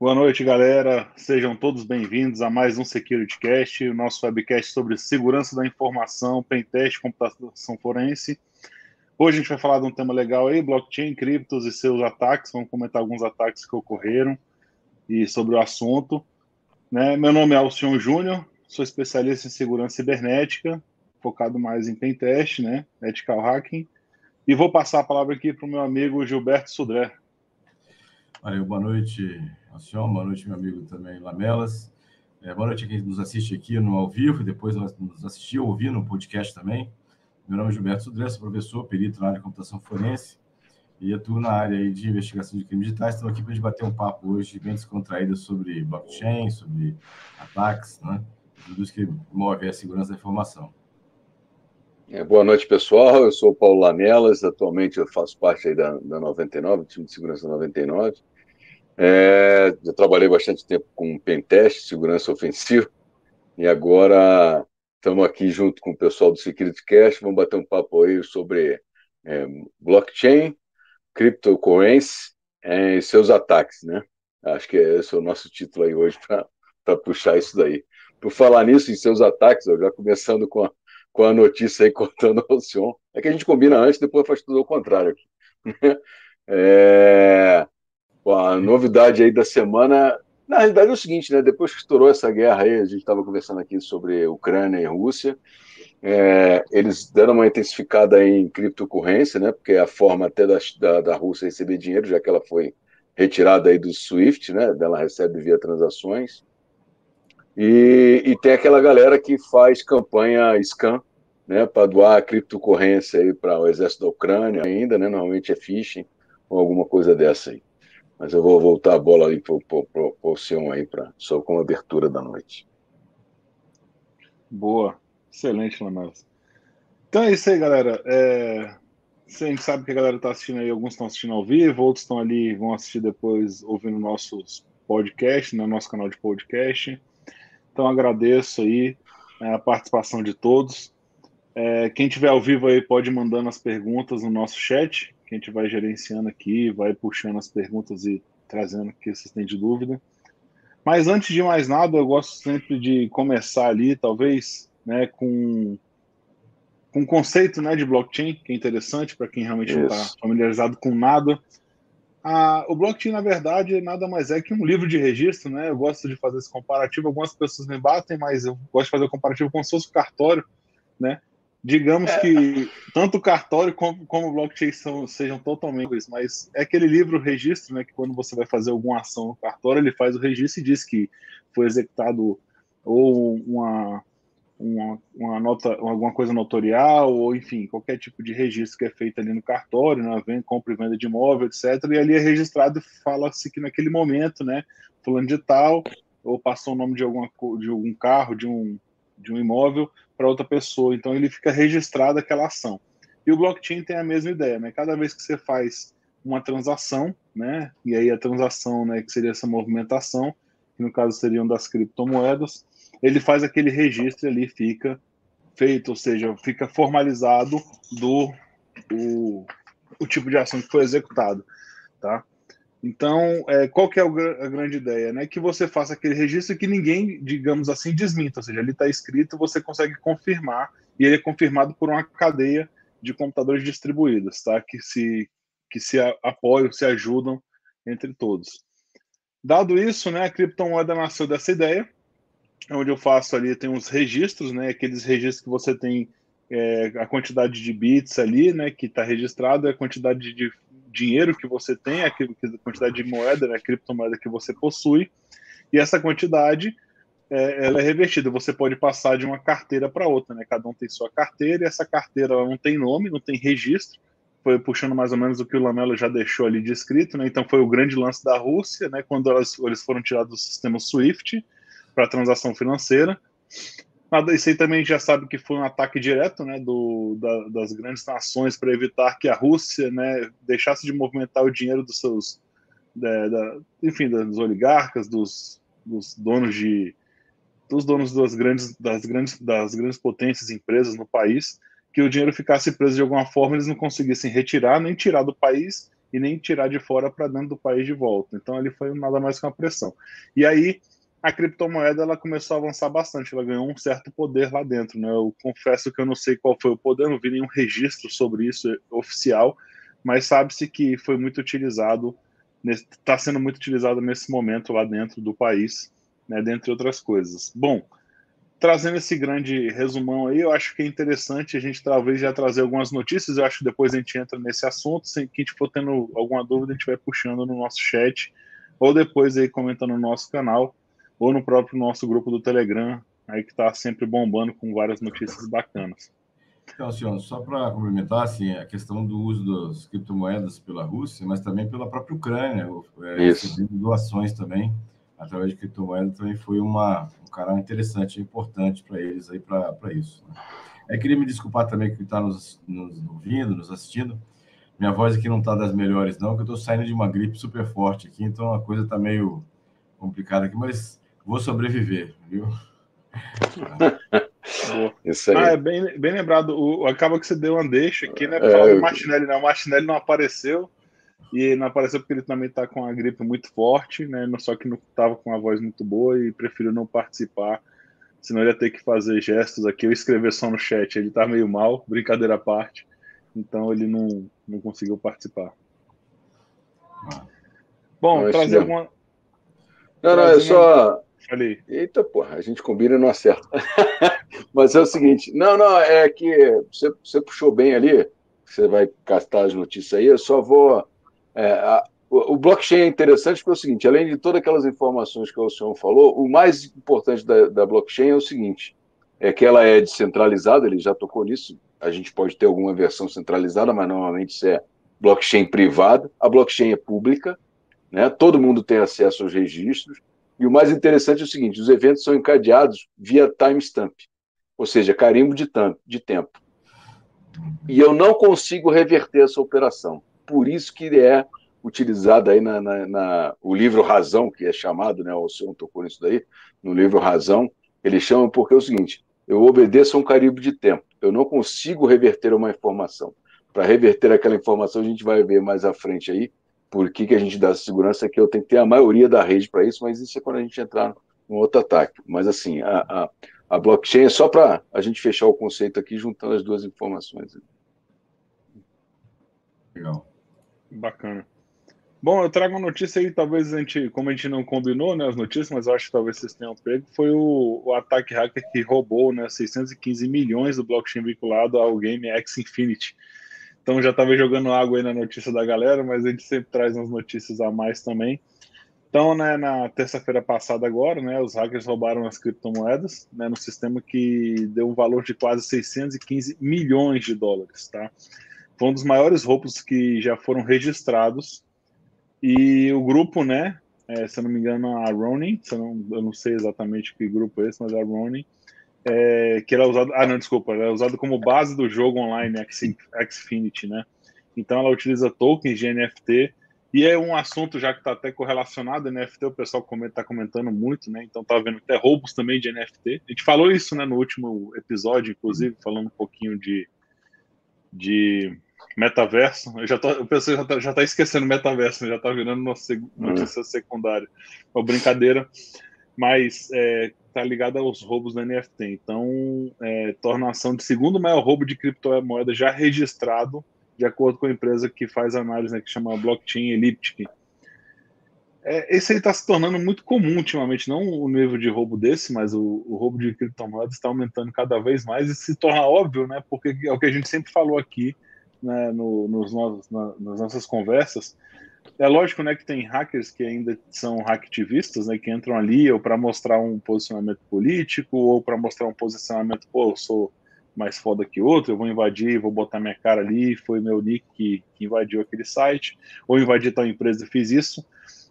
Boa noite, galera. Sejam todos bem-vindos a mais um SecurityCast, o nosso webcast sobre segurança da informação, pentest, computação forense. Hoje a gente vai falar de um tema legal aí, blockchain, criptos e seus ataques. Vamos comentar alguns ataques que ocorreram e sobre o assunto. Né? Meu nome é Alcion Júnior, sou especialista em segurança cibernética, focado mais em pentest, né? ethical hacking. E vou passar a palavra aqui para o meu amigo Gilberto Sudré. Valeu, boa noite, Alcion, boa noite, meu amigo também, Lamelas. É, boa noite a quem nos assiste aqui no ao vivo depois nos assistiu, ouvir no podcast também. Meu nome é Gilberto Sudré, sou professor, perito na área de computação forense e atuo na área de investigação de crimes digitais. Estou aqui para a gente bater um papo hoje bem descontraído sobre blockchain, sobre ataques, né? tudo isso que move a segurança da informação. É, boa noite, pessoal. Eu sou o Paulo Lamelas, atualmente eu faço parte da, da 99, time de segurança 99. É, trabalhei bastante tempo com pentest, segurança ofensiva, e agora estamos aqui junto com o pessoal do Security Cash, vamos bater um papo aí sobre é, blockchain, cryptocurrency é, e seus ataques, né? Acho que esse é o nosso título aí hoje para puxar isso daí. Por falar nisso, em seus ataques, eu já começando com a, com a notícia aí cortando o Alcion. É que a gente combina antes, depois faz tudo ao contrário aqui. é, a novidade aí da semana, na realidade é o seguinte, né? Depois que estourou essa guerra aí, a gente estava conversando aqui sobre Ucrânia e Rússia, é, eles deram uma intensificada em criptocorrência, né? Porque é a forma até da, da, da Rússia receber dinheiro, já que ela foi retirada aí do SWIFT, né? Ela recebe via transações. E, e, tem aquela galera que faz campanha scan né, para doar criptocorrência para o exército da Ucrânia ainda, né, normalmente é phishing ou alguma coisa dessa aí. Mas eu vou voltar a bola aí para o Sion aí, pra, só com a abertura da noite. Boa, excelente, Lamelas. Então é isso aí, galera. É... A gente sabe que a galera está assistindo aí, alguns estão assistindo ao vivo, outros estão ali, vão assistir depois ouvindo nossos podcasts, né, nosso canal de podcast. Então agradeço aí é, a participação de todos. É, quem tiver ao vivo aí pode mandando as perguntas no nosso chat, que a gente vai gerenciando aqui, vai puxando as perguntas e trazendo o que vocês têm de dúvida. Mas antes de mais nada, eu gosto sempre de começar ali, talvez, né, com com um conceito né, de blockchain, que é interessante para quem realmente Isso. não está familiarizado com nada. A, o blockchain, na verdade, nada mais é que um livro de registro, né? Eu gosto de fazer esse comparativo. Algumas pessoas me batem, mas eu gosto de fazer o comparativo como se fosse o cartório, né? Digamos é. que tanto o cartório como, como o blockchain são, sejam totalmente isso, mas é aquele livro registro, né, que quando você vai fazer alguma ação no cartório, ele faz o registro e diz que foi executado ou uma, uma, uma nota, alguma coisa notorial, ou enfim, qualquer tipo de registro que é feito ali no cartório, na né, venda, compra e venda de imóvel, etc. E ali é registrado e fala-se que naquele momento, né, fulano de tal, ou passou o nome de, alguma, de algum carro, de um, de um imóvel, para outra pessoa. Então ele fica registrado aquela ação. E o blockchain tem a mesma ideia, né? Cada vez que você faz uma transação, né? E aí a transação, né, que seria essa movimentação, que no caso seriam das criptomoedas, ele faz aquele registro ali fica feito, ou seja, fica formalizado do o, o tipo de ação que foi executado, tá? Então, é, qual que é a grande ideia? Né? Que você faça aquele registro que ninguém, digamos assim, desminta, ou seja, ele está escrito, você consegue confirmar, e ele é confirmado por uma cadeia de computadores distribuídos, tá? que, se, que se apoiam, se ajudam entre todos. Dado isso, né, a criptomoeda nasceu dessa ideia, onde eu faço ali, tem uns registros, né, aqueles registros que você tem é, a quantidade de bits ali, né, que está registrado, a quantidade de dinheiro que você tem, a quantidade de moeda, né, criptomoeda que você possui, e essa quantidade é, ela é revertida. Você pode passar de uma carteira para outra, né? Cada um tem sua carteira e essa carteira não tem nome, não tem registro. Foi puxando mais ou menos o que o Lamelo já deixou ali descrito, né? Então foi o grande lance da Rússia, né? Quando elas, eles foram tirados do sistema SWIFT para transação financeira. Nada, isso aí também já sabe que foi um ataque direto né, do, da, das grandes nações para evitar que a Rússia né, deixasse de movimentar o dinheiro dos seus, da, da, enfim, dos oligarcas, dos, dos, donos de, dos donos das grandes, das grandes, das grandes potências empresas no país, que o dinheiro ficasse preso de alguma forma, eles não conseguissem retirar nem tirar do país e nem tirar de fora para dentro do país de volta. Então ali foi nada mais que uma pressão. E aí a criptomoeda ela começou a avançar bastante, ela ganhou um certo poder lá dentro. Né? Eu confesso que eu não sei qual foi o poder, não vi nenhum registro sobre isso oficial, mas sabe-se que foi muito utilizado, está sendo muito utilizado nesse momento lá dentro do país, né, dentre outras coisas. Bom, trazendo esse grande resumão aí, eu acho que é interessante a gente talvez já trazer algumas notícias, eu acho que depois a gente entra nesse assunto, se quem for tendo alguma dúvida, a gente vai puxando no nosso chat, ou depois aí comentando no nosso canal, ou no próprio nosso grupo do Telegram, aí que está sempre bombando com várias notícias bacanas. Então, senhor, só para complementar, assim, a questão do uso das criptomoedas pela Rússia, mas também pela própria Ucrânia, é, recebendo doações também, através de criptomoedas, também foi uma, um canal interessante importante para eles aí para isso. Né? É, queria me desculpar também que está nos, nos ouvindo, nos assistindo. Minha voz aqui não está das melhores, não, porque eu estou saindo de uma gripe super forte aqui, então a coisa está meio complicada aqui, mas vou sobreviver, viu? Isso aí. Ah, é bem, bem lembrado. O, acaba que você deu uma deixa aqui, né? Falar é, do Martinelli, né? O Martinelli não apareceu. E não apareceu porque ele também tá com a gripe muito forte, né? Só que não tava com uma voz muito boa e preferiu não participar. Senão ele ia ter que fazer gestos aqui, eu escrever só no chat. Ele tá meio mal, brincadeira à parte. Então ele não, não conseguiu participar. Bom, não, trazer alguma. Não, não, é só. Falei. Eita, porra, a gente combina e não acerta. Mas é o seguinte, não, não, é que você, você puxou bem ali, você vai castar as notícias aí, eu só vou. É, a, o, o, blockchain é interessante porque é o seguinte, além de todas aquelas informações que o senhor falou, o mais importante da, da blockchain é o seguinte, é que ela é descentralizada, ele já tocou nisso, a gente pode ter alguma versão centralizada, mas normalmente isso é blockchain privada, a blockchain é pública, né? todo mundo tem acesso aos registros, e o mais interessante é o seguinte: os eventos são encadeados via timestamp, ou seja, carimbo de, de tempo. E eu não consigo reverter essa operação. Por isso que é utilizada aí na, na, na, o livro Razão, que é chamado, né? O senhor tocou nisso daí, no livro Razão, ele chama porque é o seguinte: eu obedeço a um carimbo de tempo. Eu não consigo reverter uma informação. Para reverter aquela informação, a gente vai ver mais à frente aí por que, que a gente dá segurança é que eu tenho que ter a maioria da rede para isso, mas isso é quando a gente entrar no outro ataque. Mas assim, a, a, a blockchain é só para a gente fechar o conceito aqui, juntando as duas informações. Legal. Bacana. Bom, eu trago uma notícia aí, talvez a gente, como a gente não combinou né, as notícias, mas eu acho que talvez vocês tenham pego, foi o, o ataque hacker que roubou né, 615 milhões do blockchain vinculado ao game X Infinity. Então já estava jogando água aí na notícia da galera, mas a gente sempre traz umas notícias a mais também. Então, né, na terça-feira passada agora, né, os hackers roubaram as criptomoedas, né, no sistema que deu um valor de quase 615 milhões de dólares, tá? Foi um dos maiores roubos que já foram registrados. E o grupo, né, é, se eu não me engano, a Ronin, eu não, eu não sei exatamente que grupo é esse, mas a Ronin, é, que era usado. Ah, não, desculpa, era usado como base do jogo online Xfinity, né? Então ela utiliza tokens de NFT e é um assunto já que está até correlacionado NFT, o pessoal está comentando muito, né? Então tá vendo até roubos também de NFT. A gente falou isso, né, no último episódio, inclusive, falando um pouquinho de, de metaverso. Eu já tô, o pessoal já está já tá esquecendo metaverso, né? já está virando notícia, notícia secundária. Uma brincadeira. Mas é, está ligada aos roubos da NFT. Então, é, torna a ação de segundo maior roubo de criptomoeda já registrado, de acordo com a empresa que faz análise, né, que chama Blockchain Elliptic. É, esse aí está se tornando muito comum ultimamente, não o nível de roubo desse, mas o, o roubo de criptomoedas está aumentando cada vez mais e se torna óbvio, né? Porque é o que a gente sempre falou aqui né, no, nos, na, nas nossas conversas, é lógico, né, que tem hackers que ainda são hacktivistas, né, que entram ali ou para mostrar um posicionamento político ou para mostrar um posicionamento, pô, eu sou mais foda que outro, eu vou invadir, vou botar minha cara ali, foi meu nick que, que invadiu aquele site, ou invadi tal empresa e fiz isso,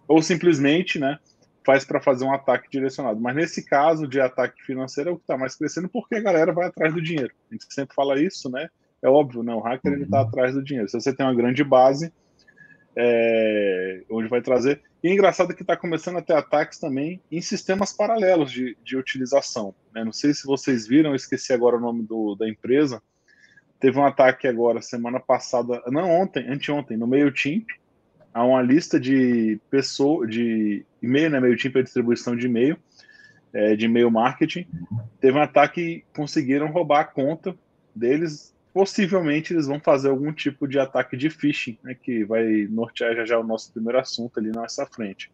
ou simplesmente, né, faz para fazer um ataque direcionado. Mas nesse caso de ataque financeiro é o que está mais crescendo porque a galera vai atrás do dinheiro. A gente sempre fala isso, né? É óbvio, né? O hacker ele está atrás do dinheiro. Se você tem uma grande base, é, onde vai trazer. E é engraçado que está começando a ter ataques também em sistemas paralelos de, de utilização. Né? Não sei se vocês viram, eu esqueci agora o nome do, da empresa. Teve um ataque agora, semana passada, não ontem, anteontem, no MailChimp, a uma lista de pessoas, de e-mail, né? Meio para distribuição de e-mail, é, de e-mail marketing. Teve um ataque conseguiram roubar a conta deles. Possivelmente eles vão fazer algum tipo de ataque de phishing, né? Que vai nortear já já o nosso primeiro assunto ali nessa frente.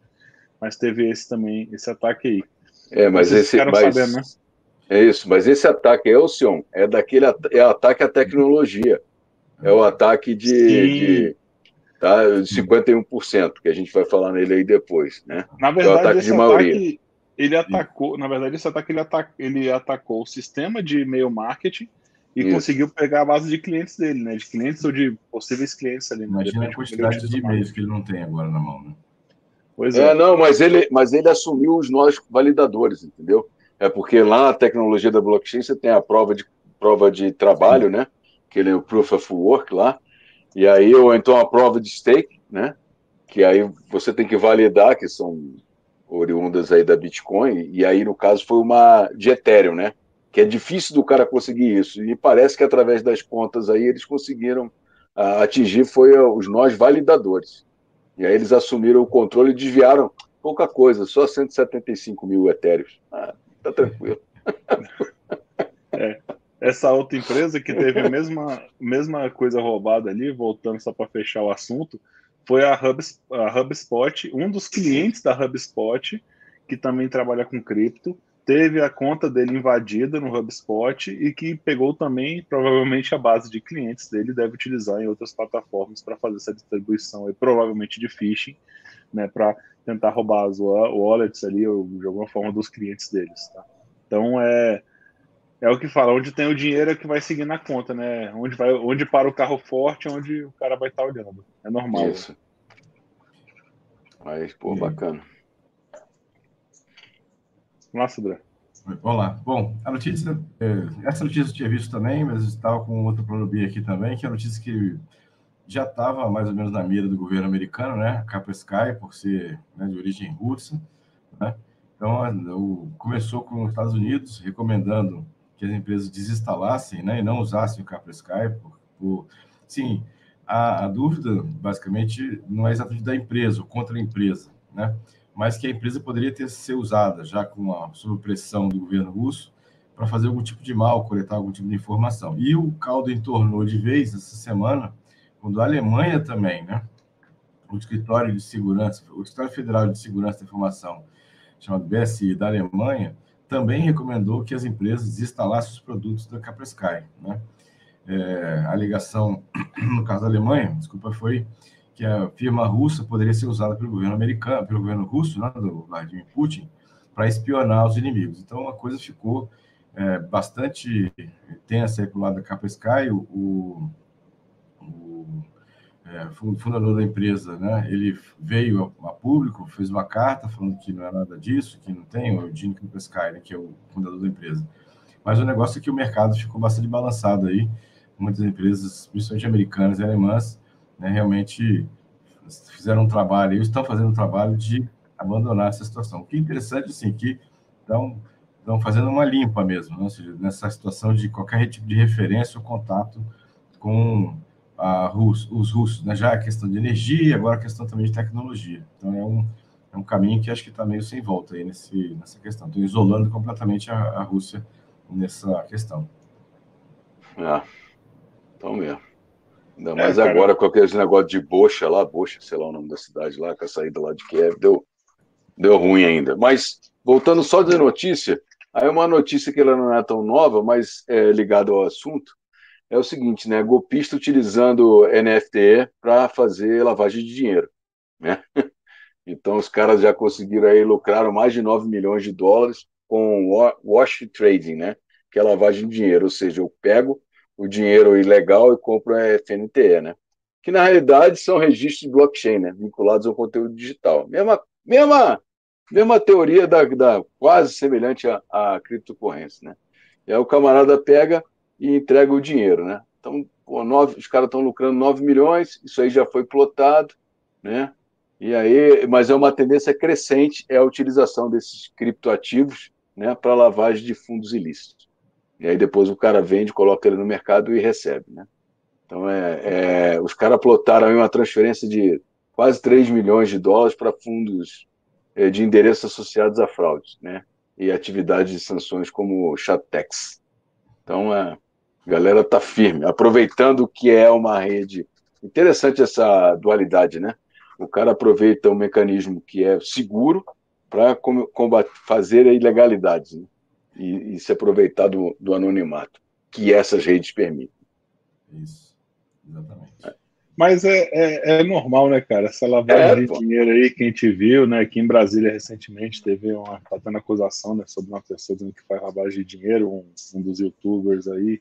Mas teve esse também, esse ataque aí. É, mas esse. Mas... Sabendo, né? É isso, mas esse ataque é o Sion, é daquele é ataque à tecnologia. É o ataque de, de tá, 51%, que a gente vai falar nele aí depois, né? Na verdade, é o ataque esse de maioria. Ataque, ele atacou, na verdade, esse ataque ele, atac, ele atacou o sistema de e-mail marketing e Isso. conseguiu pegar a base de clientes dele, né? De clientes ou de possíveis clientes ali. Né? Imagina a quantidade de e-mails que ele não tem agora na mão, né? Pois é. é, não, mas ele, mas ele assumiu os nós validadores, entendeu? É porque lá na tecnologia da blockchain você tem a prova de, prova de trabalho, né? Que ele é o Proof of Work lá. E aí, ou então a prova de stake, né? Que aí você tem que validar, que são oriundas aí da Bitcoin. E aí, no caso, foi uma de Ethereum, né? Que é difícil do cara conseguir isso. E parece que através das contas aí eles conseguiram uh, atingir foi os nós validadores. E aí eles assumiram o controle e desviaram pouca coisa, só 175 mil etéreos. Ah, tá tranquilo. É, essa outra empresa que teve a mesma, mesma coisa roubada ali, voltando só para fechar o assunto, foi a, a HubSpot, um dos clientes da HubSpot, que também trabalha com cripto, teve a conta dele invadida no HubSpot e que pegou também, provavelmente, a base de clientes dele deve utilizar em outras plataformas para fazer essa distribuição, e provavelmente de phishing, né, para tentar roubar as wallets ali, ou de alguma forma, dos clientes deles. Tá? Então, é, é o que fala, onde tem o dinheiro é que vai seguir na conta, né? Onde, vai, onde para o carro forte, onde o cara vai estar tá olhando. É normal. Isso. Mas, pô, bacana. Nossa, André. Vamos lá. Bom, a notícia, é, essa notícia eu tinha visto também, mas estava com outro plano B aqui também, que é a notícia que já estava mais ou menos na mira do governo americano, né? A Capa por ser né, de origem russa, né? Então, começou com os Estados Unidos recomendando que as empresas desinstalassem, né, e não usassem o Capra Sky. Por, por... Sim, a, a, dúvida, basicamente, não é exatamente da empresa, contra a empresa, né? Mas que a empresa poderia ter ser usada, já com a sob pressão do governo russo, para fazer algum tipo de mal, coletar algum tipo de informação. E o caldo entornou de vez essa semana, quando a Alemanha também, né? o escritório de segurança, o escritório federal de segurança da informação, chamado BSI da Alemanha, também recomendou que as empresas desinstalassem os produtos da Kaspersky. Né? É, a alegação, no caso da Alemanha, desculpa, foi que a firma russa poderia ser usada pelo governo americano, pelo governo russo, né, do Vladimir Putin, para espionar os inimigos. Então a coisa ficou é, bastante tensa aí para o lado da Kaspersky. O, o, o é, fundador da empresa, né, ele veio a, a, público, fez uma carta falando que não é nada disso, que não tem, o Eugene Kaspersky, né, que é o fundador da empresa. Mas o negócio é que o mercado ficou bastante balançado aí, muitas empresas, principalmente americanas e alemãs, né, realmente fizeram um trabalho, estão fazendo um trabalho de abandonar essa situação. O que é interessante, assim, que estão, estão fazendo uma limpa mesmo, né? seja, nessa situação de qualquer tipo de referência ou contato com a Rus, os russos, né? já a questão de energia, agora a questão também de tecnologia. Então, é um, é um caminho que acho que está meio sem volta aí nesse, nessa questão. Estão isolando completamente a, a Rússia nessa questão. Ah, então mesmo. Ainda é, mais é, agora com aqueles negócio de Bocha lá, Bocha, sei lá o nome da cidade lá, com a saída lá de Kiev, deu, deu ruim ainda. Mas, voltando só de notícia, aí uma notícia que ela não é tão nova, mas é ligada ao assunto, é o seguinte, né? Golpista utilizando NFT para fazer lavagem de dinheiro, né? Então os caras já conseguiram aí lucrar mais de 9 milhões de dólares com wash trading, né? Que é lavagem de dinheiro, ou seja, eu pego o dinheiro ilegal e compro a FNTE, né? Que na realidade são registros de blockchain, né? Vinculados ao conteúdo digital. Mesma, mesma, mesma teoria da, da quase semelhante à, à criptocorrência, né? E aí o camarada pega e entrega o dinheiro, né? Então, pô, nove, os caras estão lucrando 9 milhões, isso aí já foi plotado, né? E aí, mas é uma tendência crescente é a utilização desses criptoativos, né, para lavagem de fundos ilícitos. E aí depois o cara vende, coloca ele no mercado e recebe, né? Então é, é os caras plotaram aí uma transferência de quase 3 milhões de dólares para fundos é, de endereços associados a fraudes, né? E atividades de sanções como Chatex. Então, a galera está firme, aproveitando que é uma rede. Interessante essa dualidade, né? O cara aproveita um mecanismo que é seguro para fazer ilegalidades né? E, e, se aproveitar do, do anonimato que essas redes permitem. Isso, exatamente. É. Mas é, é, é, normal, né, cara? Essa lavagem é, de pô. dinheiro aí que a gente viu, né? Aqui em Brasília recentemente teve uma tá tendo acusação né, sobre uma pessoa que faz lavagem de dinheiro, um, um dos youtubers aí,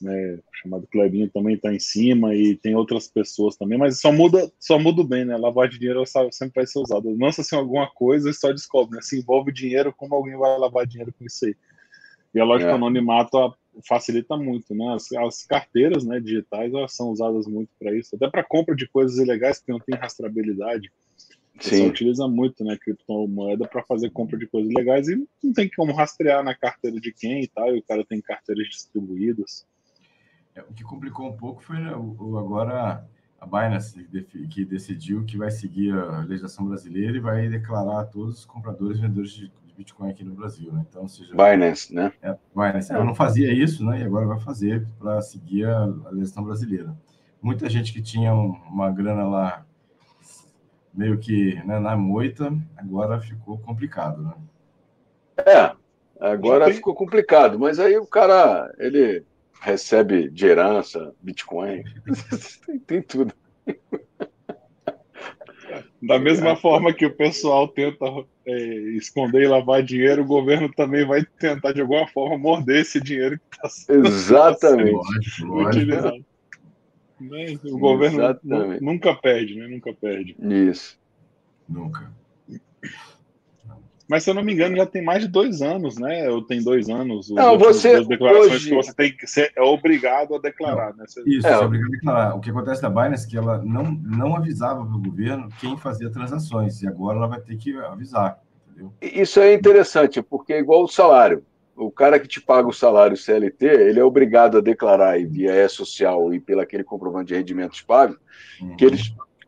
né, chamado Clebinho também está em cima e tem outras pessoas também, mas só muda, só muda bem, né? De dinheiro sempre vai ser usada. Lança assim alguma coisa e só descobre, né? Se envolve dinheiro, como alguém vai lavar dinheiro com isso aí? E a lógica é. anonimato facilita muito, né? As, as, carteiras né, digitais elas são usadas muito para isso, até para compra de coisas ilegais que não tem rastreabilidade. Você utiliza muito, né, criptomoeda para fazer compra de coisas legais e não tem como rastrear na carteira de quem e tal, e o cara tem carteiras distribuídas. É, o que complicou um pouco foi né, o, agora a Binance que decidiu que vai seguir a legislação brasileira e vai declarar a todos os compradores e vendedores de Bitcoin aqui no Brasil, né? Então, seja, Binance, né? É, Binance. Ela não fazia isso, né? E agora vai fazer para seguir a, a legislação brasileira. Muita gente que tinha uma grana lá meio que né, na moita, agora ficou complicado, né? É, agora ficou complicado, mas aí o cara, ele recebe de herança, Bitcoin, tem, tem tudo. Da mesma é. forma que o pessoal tenta é, esconder e lavar dinheiro, o governo também vai tentar, de alguma forma, morder esse dinheiro que está sendo, Exatamente. utilizado. Né? O governo Exatamente. nunca perde, né? Nunca perde. Isso. Nunca. Mas se eu não me engano, já tem mais de dois anos, né? Ou tem dois anos. Não, você. declarações hoje... que você tem que ser é obrigado a declarar, não, né? Você... Isso, é, é obrigado a declarar. O que acontece da Binance é que ela não, não avisava para o governo quem fazia transações, e agora ela vai ter que avisar. Entendeu? Isso é interessante, porque é igual o salário. O cara que te paga o salário CLT, ele é obrigado a declarar via E-Social e pelo aquele comprovante de rendimentos pago, uhum. que, ele,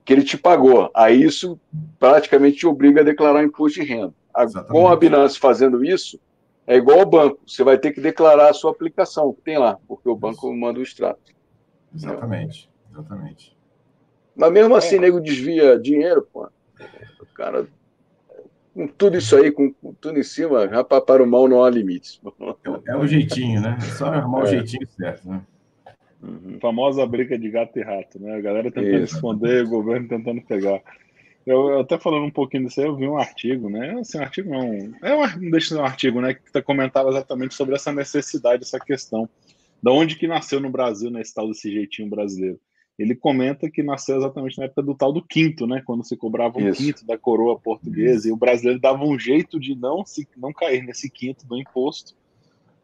que ele te pagou. Aí isso praticamente te obriga a declarar imposto de renda. Exatamente. Com a Binance fazendo isso, é igual ao banco. Você vai ter que declarar a sua aplicação, que tem lá, porque o banco isso. manda o extrato. Exatamente, exatamente. Mas mesmo assim, é. nego desvia dinheiro, pô. O cara, com tudo isso aí, com, com tudo em cima, rapaz, para o mal não há limites. É, o jeitinho, né? É só arrumar é. o jeitinho certo, né? Uhum. Famosa briga de gato e rato, né? A galera tentando isso. esconder, o governo tentando pegar. Eu, até falando um pouquinho disso aí, eu vi um artigo, né? Assim, um artigo não. É um, não deixa de ser um artigo, né? Que comentava exatamente sobre essa necessidade, essa questão. Da onde que nasceu no Brasil, né, esse tal desse jeitinho brasileiro. Ele comenta que nasceu exatamente na época do tal do quinto, né? Quando se cobrava um Isso. quinto da coroa portuguesa, Isso. e o brasileiro dava um jeito de não, se, não cair nesse quinto do imposto.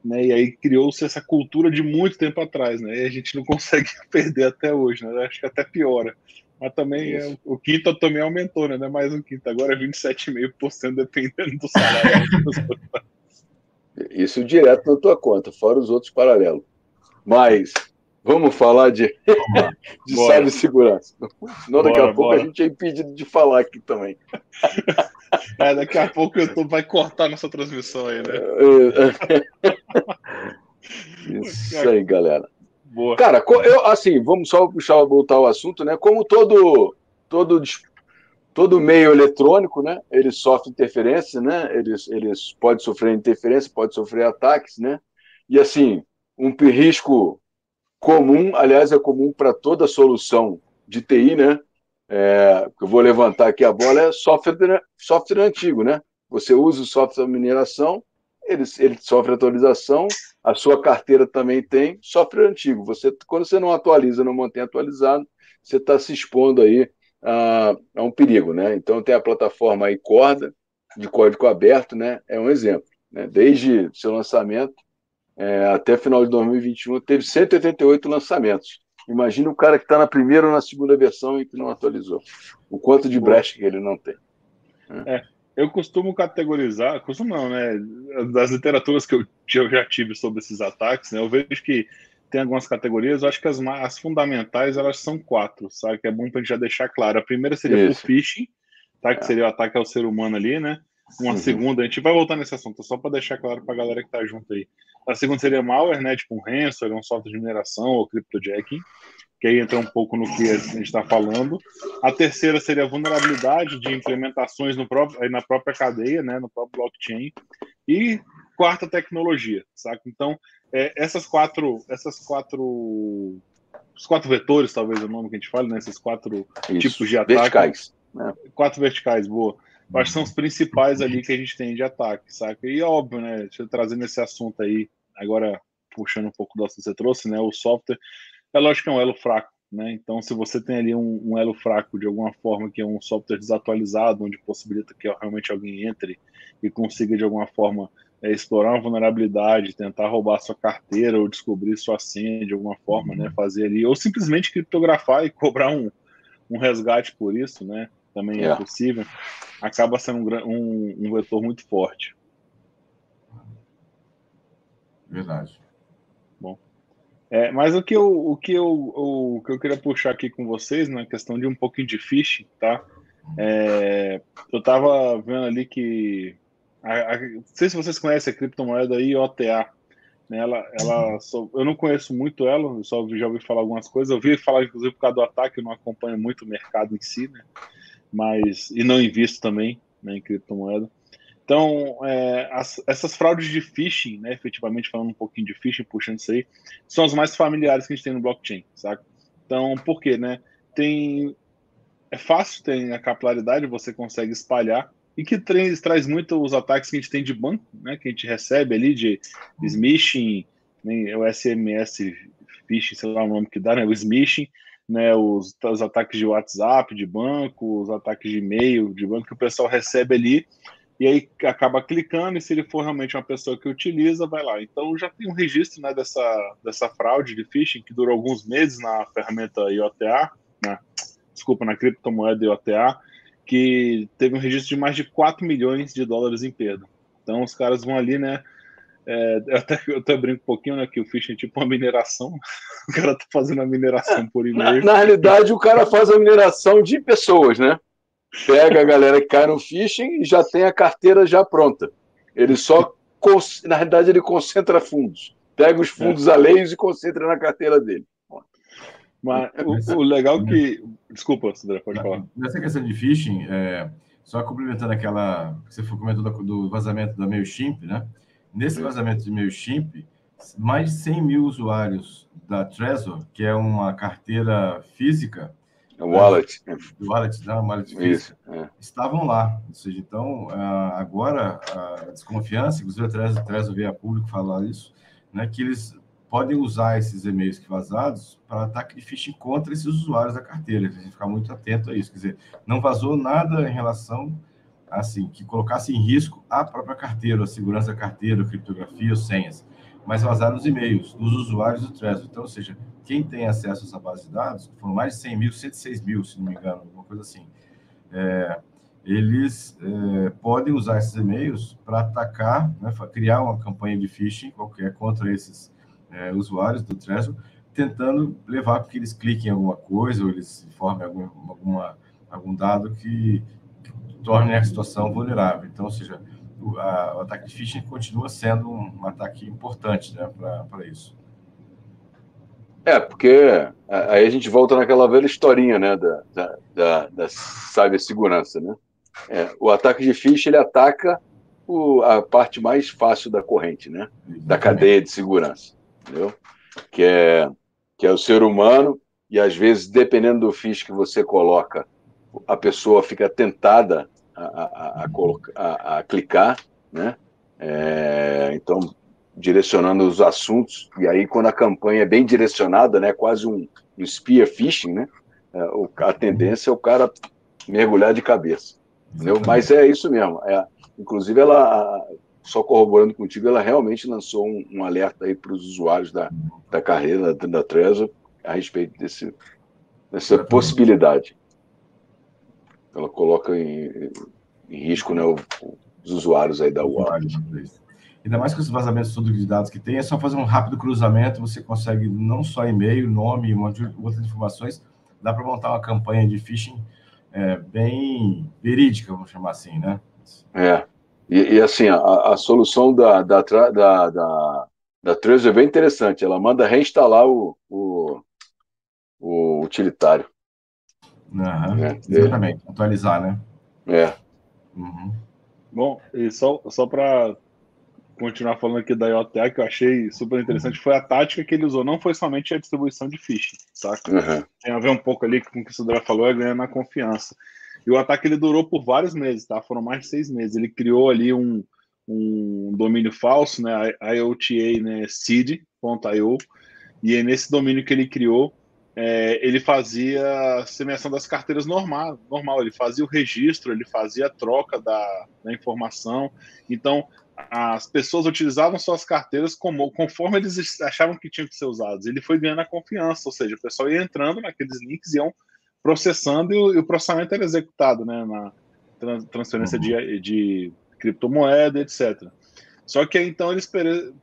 Né, e aí criou-se essa cultura de muito tempo atrás, né? E a gente não consegue perder até hoje, né? Acho que até piora. Mas também é, o quinto também aumentou, né? Não é mais um quinto, agora é 27,5% dependendo do salário. Isso direto na tua conta, fora os outros paralelos. Mas vamos falar de, de cibersegurança. Senão daqui bora, a pouco bora. a gente é impedido de falar aqui também. É, daqui a pouco o YouTube vai cortar nossa transmissão aí, né? Isso aí, galera. Boa. Cara, eu, assim, vamos só puxar, voltar ao assunto, né? Como todo, todo, todo meio eletrônico, né? Ele sofre interferência, né? Eles, eles pode sofrer interferência, pode sofrer ataques, né? E assim, um risco comum, aliás, é comum para toda solução de TI, né? É, eu vou levantar aqui a bola, é software, software antigo, né? Você usa o software de mineração, ele, ele sofre atualização, a sua carteira também tem software antigo. Você, quando você não atualiza, não mantém atualizado, você está se expondo aí a, a, um perigo, né? Então tem a plataforma aí Corda, de código aberto, né? É um exemplo. Né? Desde seu lançamento é, até final de 2021, teve 188 lançamentos. Imagina o cara que está na primeira ou na segunda versão e que não atualizou. O quanto de brecha que ele não tem. Né? É, eu costumo categorizar, costumo não, né? Das literaturas que eu, eu já tive sobre esses ataques, né? Eu vejo que tem algumas categorias, eu acho que as, as fundamentais elas são quatro, sabe? Que é bom para gente já deixar claro. A primeira seria Isso. por phishing, tá? Que é. seria o ataque ao ser humano ali, né? Uma uhum. segunda, a gente vai voltar nesse assunto, só para deixar claro para a galera que tá junto aí. A segunda seria malware, né? Tipo um ransomware, um software de mineração ou cryptojacking, que aí entra um pouco no que a gente está falando. A terceira seria a vulnerabilidade de implementações no próprio, na própria cadeia, né? No próprio blockchain. E quarta, tecnologia, saca? Então, é, essas quatro, essas quatro, os quatro vetores, talvez é o nome que a gente fala, né? Esses quatro Isso. tipos de ataque. Verticais. Né? Quatro verticais, boa. Eu acho que são os principais ali que a gente tem de ataque, saca? E óbvio, né? Trazer nesse assunto aí, agora puxando um pouco do que você trouxe, né? O software, é lógico que é um elo fraco, né? Então, se você tem ali um, um, elo fraco de alguma forma, que é um software desatualizado, onde possibilita que realmente alguém entre e consiga de alguma forma é, explorar uma vulnerabilidade, tentar roubar sua carteira ou descobrir sua senha de alguma forma, né? Fazer ali, ou simplesmente criptografar e cobrar um, um resgate por isso, né? Também é, é possível. Acaba sendo um, um, um vetor muito forte. Verdade. Bom. É, mas o que, eu, o, que eu, o que eu queria puxar aqui com vocês, na né, questão de um pouquinho de phishing, tá? É, eu estava vendo ali que a, a, não sei se vocês conhecem a criptomoeda IOTA. Né? Ela, ela só, eu não conheço muito ela, eu só já ouvi falar algumas coisas. Eu ouvi falar, inclusive, por causa do ataque, eu não acompanho muito o mercado em si, né? Mas, e não invisto também né, em criptomoeda. Então, é, as, essas fraudes de phishing, né, efetivamente falando um pouquinho de phishing, puxando isso aí, são as mais familiares que a gente tem no blockchain, sabe? Então, por quê, né? Tem, é fácil, tem a capilaridade, você consegue espalhar, e que traz, traz muito os ataques que a gente tem de banco, né, que a gente recebe ali de smishing, né, o SMS phishing, sei lá o nome que dá, né, o smishing, né, os, os ataques de WhatsApp de banco, os ataques de e-mail de banco que o pessoal recebe ali e aí acaba clicando e se ele for realmente uma pessoa que utiliza, vai lá. Então já tem um registro né, dessa, dessa fraude de phishing que durou alguns meses na ferramenta IOTA, né, desculpa, na criptomoeda IOTA, que teve um registro de mais de 4 milhões de dólares em perda. Então os caras vão ali, né? É, eu, até, eu até brinco um pouquinho, né? Que o phishing é tipo uma mineração. O cara tá fazendo a mineração por e-mail. Na, na realidade, o cara faz a mineração de pessoas, né? Pega a galera que cai no phishing e já tem a carteira já pronta. Ele só, na realidade, ele concentra fundos. Pega os fundos é. alheios e concentra na carteira dele. Mas o, o legal é que. Desculpa, Sandra, pode falar. Nessa questão de phishing, é, só complementando aquela que você comentou do vazamento da MailChimp, né? Nesse vazamento de MailChimp, mais de 100 mil usuários da Trezor, que é uma carteira física. É wallet. Né? Wallet, não, wallet física, é. estavam lá. Ou seja, então, agora a desconfiança, inclusive a Trezor, a Trezor veio a público falar isso, né, que eles podem usar esses e-mails que vazados para ataque de phishing contra esses usuários da carteira. A gente ficar muito atento a isso. Quer dizer, não vazou nada em relação assim que colocasse em risco a própria carteira, a segurança da carteira, a criptografia, ou senhas, mas vazaram os e-mails dos usuários do Trezor. Então, ou seja, quem tem acesso a essa base de dados, foram mais de 100 mil, 106 mil, se não me engano, alguma coisa assim. É, eles é, podem usar esses e-mails para atacar, né, criar uma campanha de phishing qualquer contra esses é, usuários do Trezor, tentando levar para que eles cliquem em alguma coisa ou eles informem algum, alguma, algum dado que torne a situação vulnerável. Então, ou seja, o, a, o ataque de phishing continua sendo um, um ataque importante né, para isso. É, porque aí a gente volta naquela velha historinha né, da, da, da, da cibersegurança. Né? É, o ataque de phishing ele ataca o, a parte mais fácil da corrente, né? da cadeia de segurança entendeu? Que é, que é o ser humano, e às vezes, dependendo do fish que você coloca, a pessoa fica tentada a, a, a, a clicar, né? É, então, direcionando os assuntos, e aí quando a campanha é bem direcionada, né, quase um, um spear phishing, né, é, a tendência é o cara mergulhar de cabeça, entendeu? Mas é isso mesmo, é, inclusive ela, só corroborando contigo, ela realmente lançou um, um alerta aí para os usuários da, da carreira da, da Trezor a respeito desse, dessa possibilidade. Ela coloca em, em risco né, os usuários aí da UAR. Ainda mais com os vazamentos todos de dados que tem, é só fazer um rápido cruzamento, você consegue não só e-mail, nome, um monte de outras informações, dá para montar uma campanha de phishing é, bem verídica, vamos chamar assim, né? É, e, e assim, a, a, solução da, da, da, da, da Trezor é bem interessante, ela manda reinstalar o, o, o utilitário. Uhum, é, exatamente, é. atualizar, né? É. Uhum. Bom, e só, só para continuar falando aqui da IOTA, que eu achei super interessante, foi a tática que ele usou. Não foi somente a distribuição de phishing, saca? Uhum. Tem a ver um pouco ali com o que o Sudra falou, é ganhar na confiança. E o ataque ele durou por vários meses, tá? Foram mais de seis meses. Ele criou ali um, um domínio falso, né? IOTA, né? seed.io. E é nesse domínio que ele criou, é, ele fazia a semeação das carteiras normal, normal, ele fazia o registro, ele fazia a troca da, da informação. Então, as pessoas utilizavam suas carteiras como, conforme eles achavam que tinham que ser usados. Ele foi ganhando a confiança, ou seja, o pessoal ia entrando naqueles links, iam processando e o, e o processamento era executado né, na transferência uhum. de, de criptomoeda, etc. Só que então ele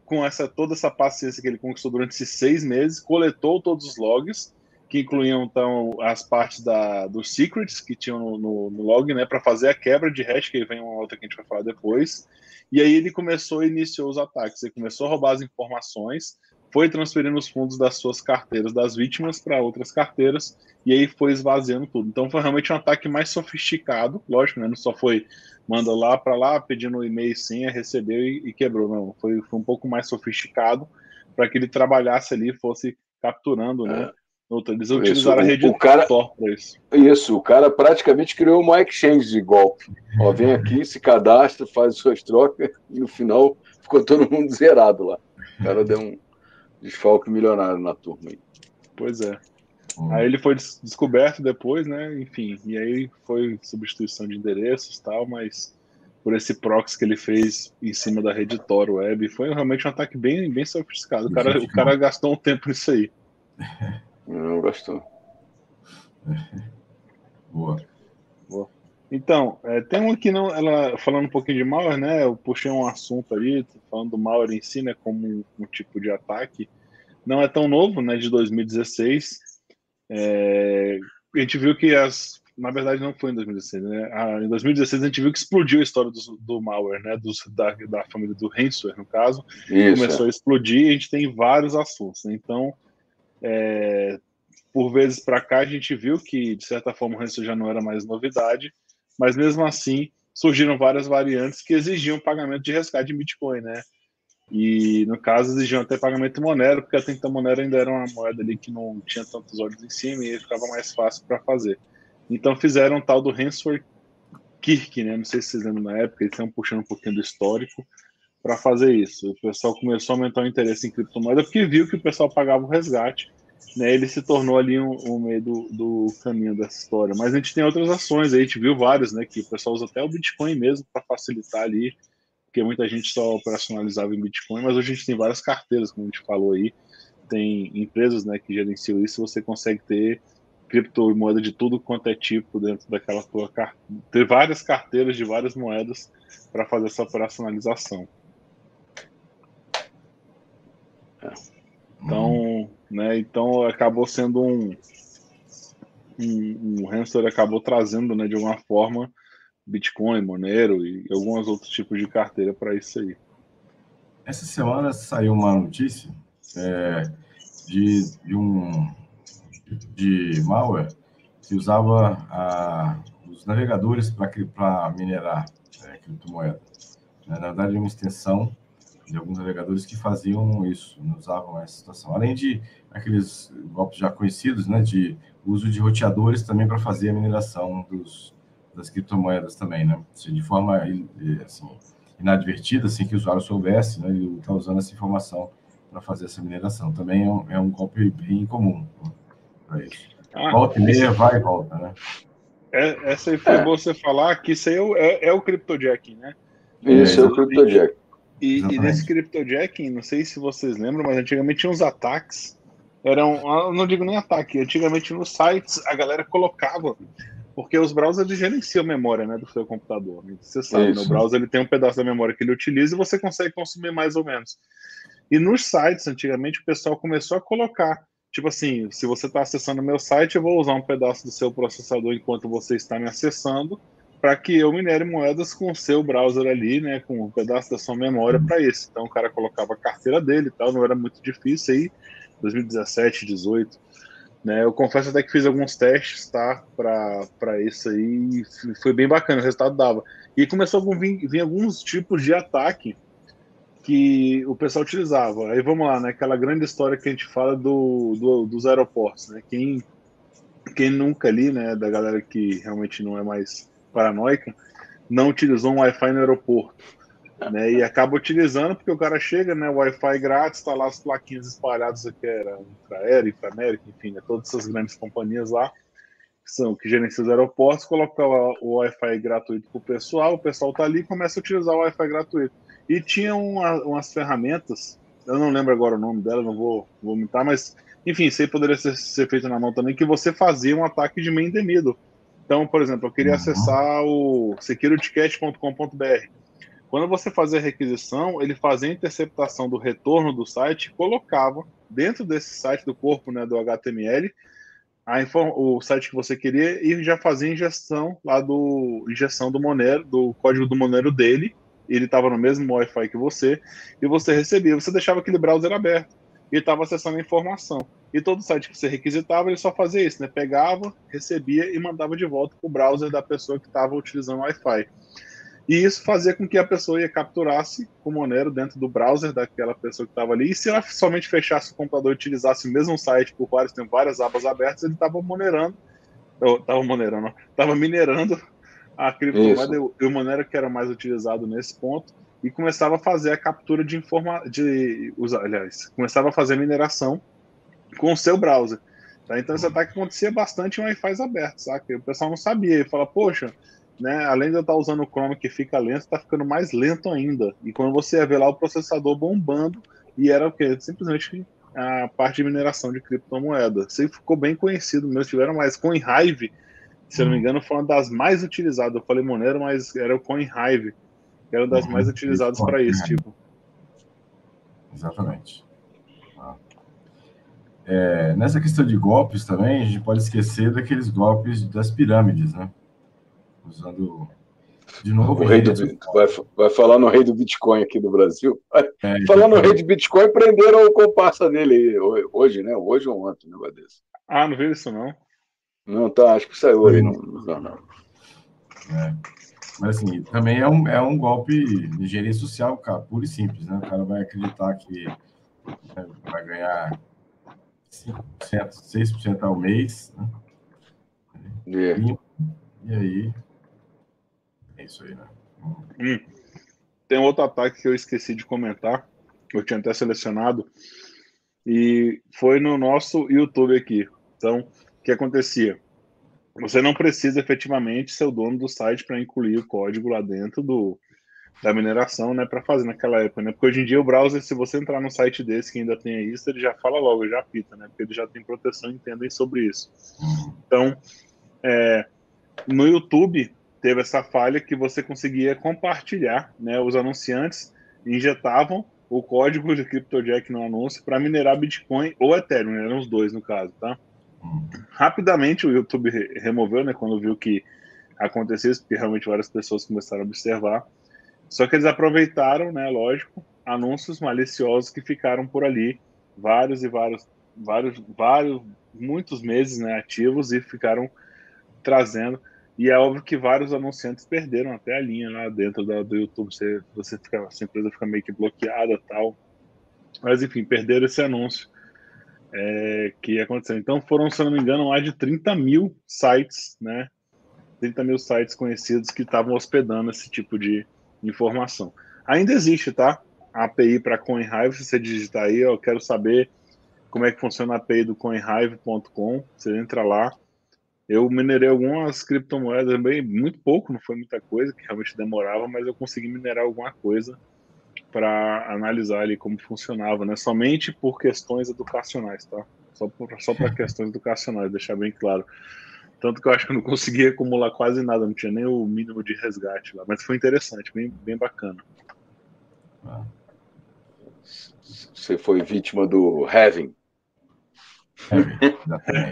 com essa toda essa paciência que ele conquistou durante esses seis meses, coletou todos os logs que incluíam então as partes da, dos secrets que tinham no, no, no log, né, para fazer a quebra de hash, que vem uma outra que a gente vai falar depois. E aí ele começou e iniciou os ataques. Ele começou a roubar as informações, foi transferindo os fundos das suas carteiras das vítimas para outras carteiras e aí foi esvaziando tudo. Então foi realmente um ataque mais sofisticado, lógico, né? Não só foi manda lá para lá pedindo e-mail senha, recebeu e, e quebrou, não. Foi, foi um pouco mais sofisticado para que ele trabalhasse ali, fosse capturando, né? É eles utilizaram isso, a rede o cara, para isso. Isso, o cara praticamente criou uma exchange de golpe. Ó, vem aqui, se cadastra, faz suas trocas e no final ficou todo mundo zerado lá. O cara deu um desfalque milionário na turma. Aí. Pois é. Hum. Aí ele foi descoberto depois, né? Enfim, e aí foi substituição de endereços e tal, mas por esse proxy que ele fez em cima da rede Tor Web, foi realmente um ataque bem, bem sofisticado. O cara, o cara gastou um tempo nisso aí. Não gostou. Boa. Boa. Então, é, tem um aqui, não, ela falando um pouquinho de malware, né? Eu puxei um assunto ali, falando do malware em si, né? Como um, um tipo de ataque. Não é tão novo, né? De 2016. É, a gente viu que as. Na verdade, não foi em 2016, né? Ah, em 2016 a gente viu que explodiu a história do, do malware, né? Dos, da, da família do ransomware, no caso. Isso, Começou é. a explodir e a gente tem vários assuntos. Né? Então, é, por vezes para cá a gente viu que, de certa forma, o ransom já não era mais novidade, mas mesmo assim surgiram várias variantes que exigiam pagamento de resgate em Bitcoin, né? E no caso exigiam até pagamento em Monero, porque até então Monero ainda era uma moeda ali que não tinha tantos olhos em cima e ficava mais fácil para fazer. Então fizeram um tal do Ransomware Kirk, né? Não sei se vocês lembram na época, eles estão puxando um pouquinho do histórico para fazer isso. O pessoal começou a aumentar o interesse em criptomoeda porque viu que o pessoal pagava o resgate. Né, ele se tornou ali um, um meio do, do, caminho dessa história. Mas a gente tem outras ações, a gente viu várias, né? Que o pessoal usa até o Bitcoin mesmo para facilitar ali, porque muita gente só operacionalizava em Bitcoin, mas hoje a gente tem várias carteiras, como a gente falou aí. Tem empresas né, que gerenciam isso, você consegue ter criptomoeda de tudo quanto é tipo dentro daquela tua carteira. Ter várias carteiras de várias moedas para fazer essa operacionalização. Então, né, então acabou sendo um, um, um acabou trazendo, né, de alguma forma, Bitcoin, Monero e alguns outros tipos de carteira para isso aí. Essa semana saiu uma notícia é, de, de, um de malware que usava a, os navegadores para minerar é, criptomoeda. Na verdade, é uma extensão de alguns navegadores que faziam isso, usavam essa situação. Além de aqueles golpes já conhecidos, né, de uso de roteadores também para fazer a mineração dos, das criptomoedas também, né, de forma assim, inadvertida, sem que o usuário soubesse, né, ele está usando essa informação para fazer essa mineração. Também é um, é um golpe bem comum né, para isso. Ah, volta e meia, vai e volta, né? É, essa aí foi é. você falar que isso aí é, é, é o CryptoJack, né? Isso é, é o CryptoJack. E, e nesse cryptojacking, não sei se vocês lembram, mas antigamente tinha uns ataques. Eram, não digo nem ataque, antigamente nos sites a galera colocava porque os browsers gerenciam a memória né, do seu computador. Né? Você sabe, né? o browser ele tem um pedaço da memória que ele utiliza e você consegue consumir mais ou menos. E nos sites, antigamente, o pessoal começou a colocar, tipo assim, se você está acessando o meu site, eu vou usar um pedaço do seu processador enquanto você está me acessando, para que eu minere moedas com o seu browser ali, né, com um pedaço da sua memória para isso. Então o cara colocava a carteira dele e tal, não era muito difícil aí, 2017, 18 né, eu confesso até que fiz alguns testes, tá, para isso aí, e foi bem bacana, o resultado dava. E começou a vir, vir, alguns tipos de ataque que o pessoal utilizava. Aí vamos lá, né, aquela grande história que a gente fala do, do dos aeroportos, né, quem, quem nunca ali, né, da galera que realmente não é mais paranoica, não utilizou um Wi-Fi no aeroporto né? E acaba utilizando porque o cara chega, né? Wi-Fi grátis, tá lá as plaquinhas espalhadas aqui era Infraero, Inframérica, enfim, né? Todas essas grandes companhias lá que são que gerenciam os aeroportos, coloca o Wi-Fi gratuito para o pessoal, o pessoal tá ali e começa a utilizar o Wi-Fi gratuito. E tinha uma, umas ferramentas, eu não lembro agora o nome dela, não vou vomitar, mas enfim, isso aí poderia ser, ser feito na mão também, que você fazia um ataque de main the middle. Então, por exemplo, eu queria uhum. acessar o securitycat.com.br quando você fazia a requisição, ele fazia a interceptação do retorno do site e colocava dentro desse site do corpo né, do HTML o site que você queria e já fazia injeção lá do injeção do Monero, do código do Monero dele. Ele estava no mesmo Wi-Fi que você e você recebia. Você deixava aquele browser aberto e estava acessando a informação. E todo site que você requisitava, ele só fazia isso, né? Pegava, recebia e mandava de volta para o browser da pessoa que estava utilizando o Wi-Fi. E isso fazia com que a pessoa ia capturasse o Monero dentro do browser daquela pessoa que estava ali. E se ela somente fechasse o computador e utilizasse o mesmo site por vários tem várias abas abertas, ele estava monerando, estava monerando, estava minerando a criptomoeda e o Monero que era mais utilizado nesse ponto e começava a fazer a captura de informação, de usar, aliás, começava a fazer mineração com o seu browser. Tá? Então esse ataque acontecia bastante em Wi-Fi abertos, sabe? O pessoal não sabia e fala, poxa, né, além de eu estar usando o Chrome que fica lento, está ficando mais lento ainda. E quando você ia ver lá o processador bombando, e era o quê? Simplesmente a parte de mineração de criptomoeda. Isso ficou bem conhecido mesmo. Tiveram mais CoinHive, se eu não me engano, foi uma das mais utilizadas. Eu falei Monero, mas era o CoinHive, era uma das mais utilizadas para isso, tipo. Exatamente. É, nessa questão de golpes também, a gente pode esquecer daqueles golpes das pirâmides, né? usando de novo. O rei do, vai, vai falar no rei do Bitcoin aqui no Brasil. É, falar no rei do Bitcoin, prenderam o comparsa dele hoje, né? Hoje ou ontem, um negócio desse. Ah, não viu isso não? Não, tá, acho que saiu aí no, no jornal. É. Mas assim, também é um, é um golpe de engenharia social, cara, puro e simples, né? O cara vai acreditar que né, vai ganhar 5%, 6% ao mês, né? É. E, e aí é isso aí, né? Hum. Tem outro ataque que eu esqueci de comentar, eu tinha até selecionado, e foi no nosso YouTube aqui. Então, o que acontecia? Você não precisa efetivamente ser o dono do site para incluir o código lá dentro do, da mineração, né, para fazer naquela época, né? Porque hoje em dia o browser, se você entrar no site desse que ainda tem isso, ele já fala logo, já apita, né? Porque ele já tem proteção entendem sobre isso. Então, é, no YouTube, teve essa falha que você conseguia compartilhar, né? Os anunciantes injetavam o código de CryptoJack no anúncio para minerar Bitcoin ou Ethereum, eram os dois no caso, tá? Rapidamente o YouTube removeu, né? Quando viu que aconteceu isso, porque realmente várias pessoas começaram a observar. Só que eles aproveitaram, né? Lógico, anúncios maliciosos que ficaram por ali vários e vários, vários, vários, muitos meses, né? Ativos e ficaram trazendo e é óbvio que vários anunciantes perderam até a linha lá dentro da, do YouTube. Você, você fica, a sua empresa fica meio que bloqueada tal. Mas enfim, perderam esse anúncio é, que aconteceu. Então foram, se não me engano, mais de 30 mil sites, né? 30 mil sites conhecidos que estavam hospedando esse tipo de informação. Ainda existe, tá? A API para CoinHive, se você digitar aí, eu quero saber como é que funciona a API do CoinHive.com. Você entra lá, eu minerei algumas criptomoedas, bem, muito pouco, não foi muita coisa, que realmente demorava, mas eu consegui minerar alguma coisa para analisar ali como funcionava, né? Somente por questões educacionais, tá? Só para só questões educacionais, deixar bem claro. Tanto que eu acho que eu não consegui acumular quase nada, não tinha nem o mínimo de resgate lá. Mas foi interessante, bem, bem bacana. Você foi vítima do Heaven.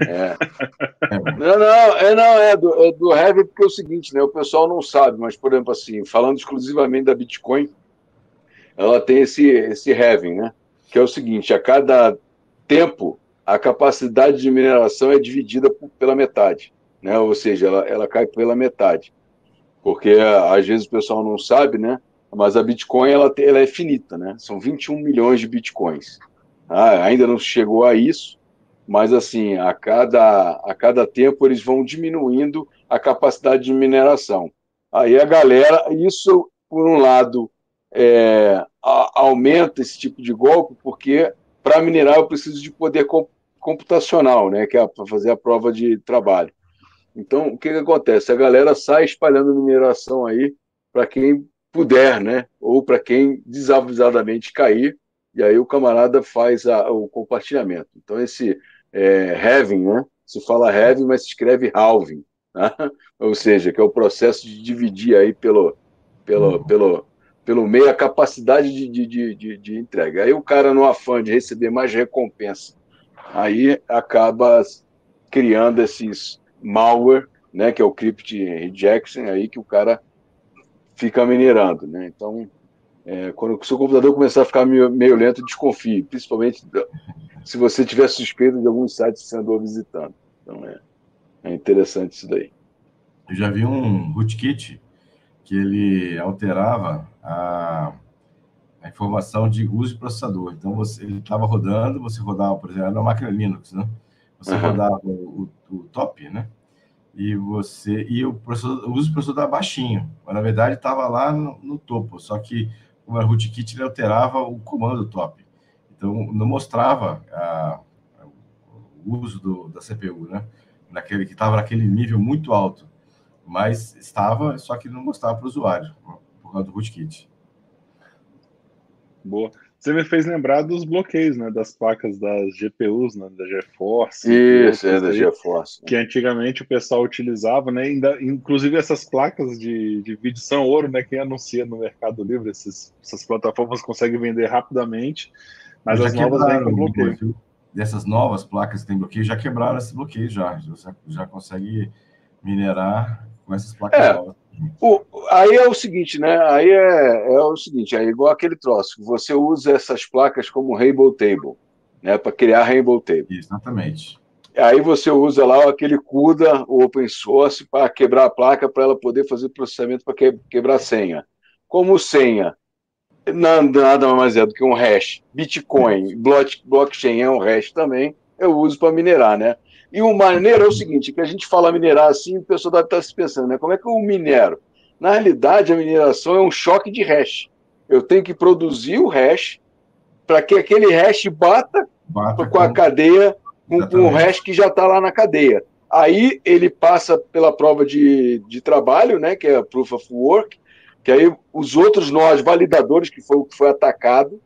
É. Não, não, é, não é, do, é do Heavy porque é o seguinte, né? O pessoal não sabe, mas, por exemplo, assim, falando exclusivamente da Bitcoin, ela tem esse, esse Heaven, né? Que é o seguinte: a cada tempo, a capacidade de mineração é dividida pela metade, né? Ou seja, ela, ela cai pela metade. Porque às vezes o pessoal não sabe, né? Mas a Bitcoin ela, ela é finita, né? São 21 milhões de Bitcoins. Ah, ainda não chegou a isso, mas assim, a cada, a cada tempo eles vão diminuindo a capacidade de mineração. Aí a galera, isso por um lado é, a, aumenta esse tipo de golpe, porque para minerar eu preciso de poder computacional, né, que é para fazer a prova de trabalho. Então, o que, que acontece? A galera sai espalhando mineração aí para quem puder, né, ou para quem desavisadamente cair, e aí o camarada faz a, o compartilhamento. Então, esse é, having, né? Se fala having, mas se escreve halving, né? ou seja, que é o processo de dividir aí pelo, pelo, uhum. pelo, pelo meio a capacidade de, de, de, de, entrega. Aí o cara, no afã de receber mais recompensa, aí acaba criando esses malware, né, que é o crypt rejection, aí que o cara fica minerando, né? Então, é, quando o seu computador começar a ficar meio, meio lento, desconfie, principalmente se você tiver suspeita de algum site que você andou visitando. Então é, é interessante isso daí. Eu já vi um rootkit que ele alterava a, a informação de uso de processador. Então você, ele estava rodando, você rodava, por exemplo, na máquina Linux, né? Você uhum. rodava o, o, top, né? E você e o, o uso do processador estava baixinho, mas na verdade estava lá no, no, topo. Só que como era rootkit, ele alterava o comando top. Então, não mostrava a, o uso do, da CPU, né? Naquele, que estava naquele nível muito alto, mas estava, só que não mostrava para o usuário, por causa do rootkit. Boa. Você me fez lembrar dos bloqueios, né? Das placas das GPUs, né, da GeForce. Isso, é da GeForce. Que antigamente o pessoal utilizava, né? Ainda, inclusive essas placas de, de vídeo são ouro, né? Quem anuncia no Mercado Livre, esses, essas plataformas conseguem vender rapidamente. Mas as novas vêm com bloqueio. Dessas novas placas que tem bloqueio, já quebraram esse bloqueio já. Você já consegue minerar com essas placas é, novas. O, aí é o seguinte, né? Aí é, é o seguinte, é igual aquele troço. Você usa essas placas como Rainbow Table, né? Para criar Rainbow Table. Exatamente. Aí você usa lá aquele CUDA, o open source, para quebrar a placa, para ela poder fazer processamento para que, quebrar a senha. Como senha nada mais é do que um hash. Bitcoin, block, blockchain é um hash também, eu uso para minerar, né? E o maneiro é o seguinte, que a gente fala minerar assim, o pessoal deve estar se pensando, né? Como é que eu minero? Na realidade, a mineração é um choque de hash. Eu tenho que produzir o hash para que aquele hash bata, bata com, com a cadeia, com, com o hash que já está lá na cadeia. Aí ele passa pela prova de, de trabalho, né, que é a Proof of Work, que aí os outros nós, validadores, que foi o que foi atacado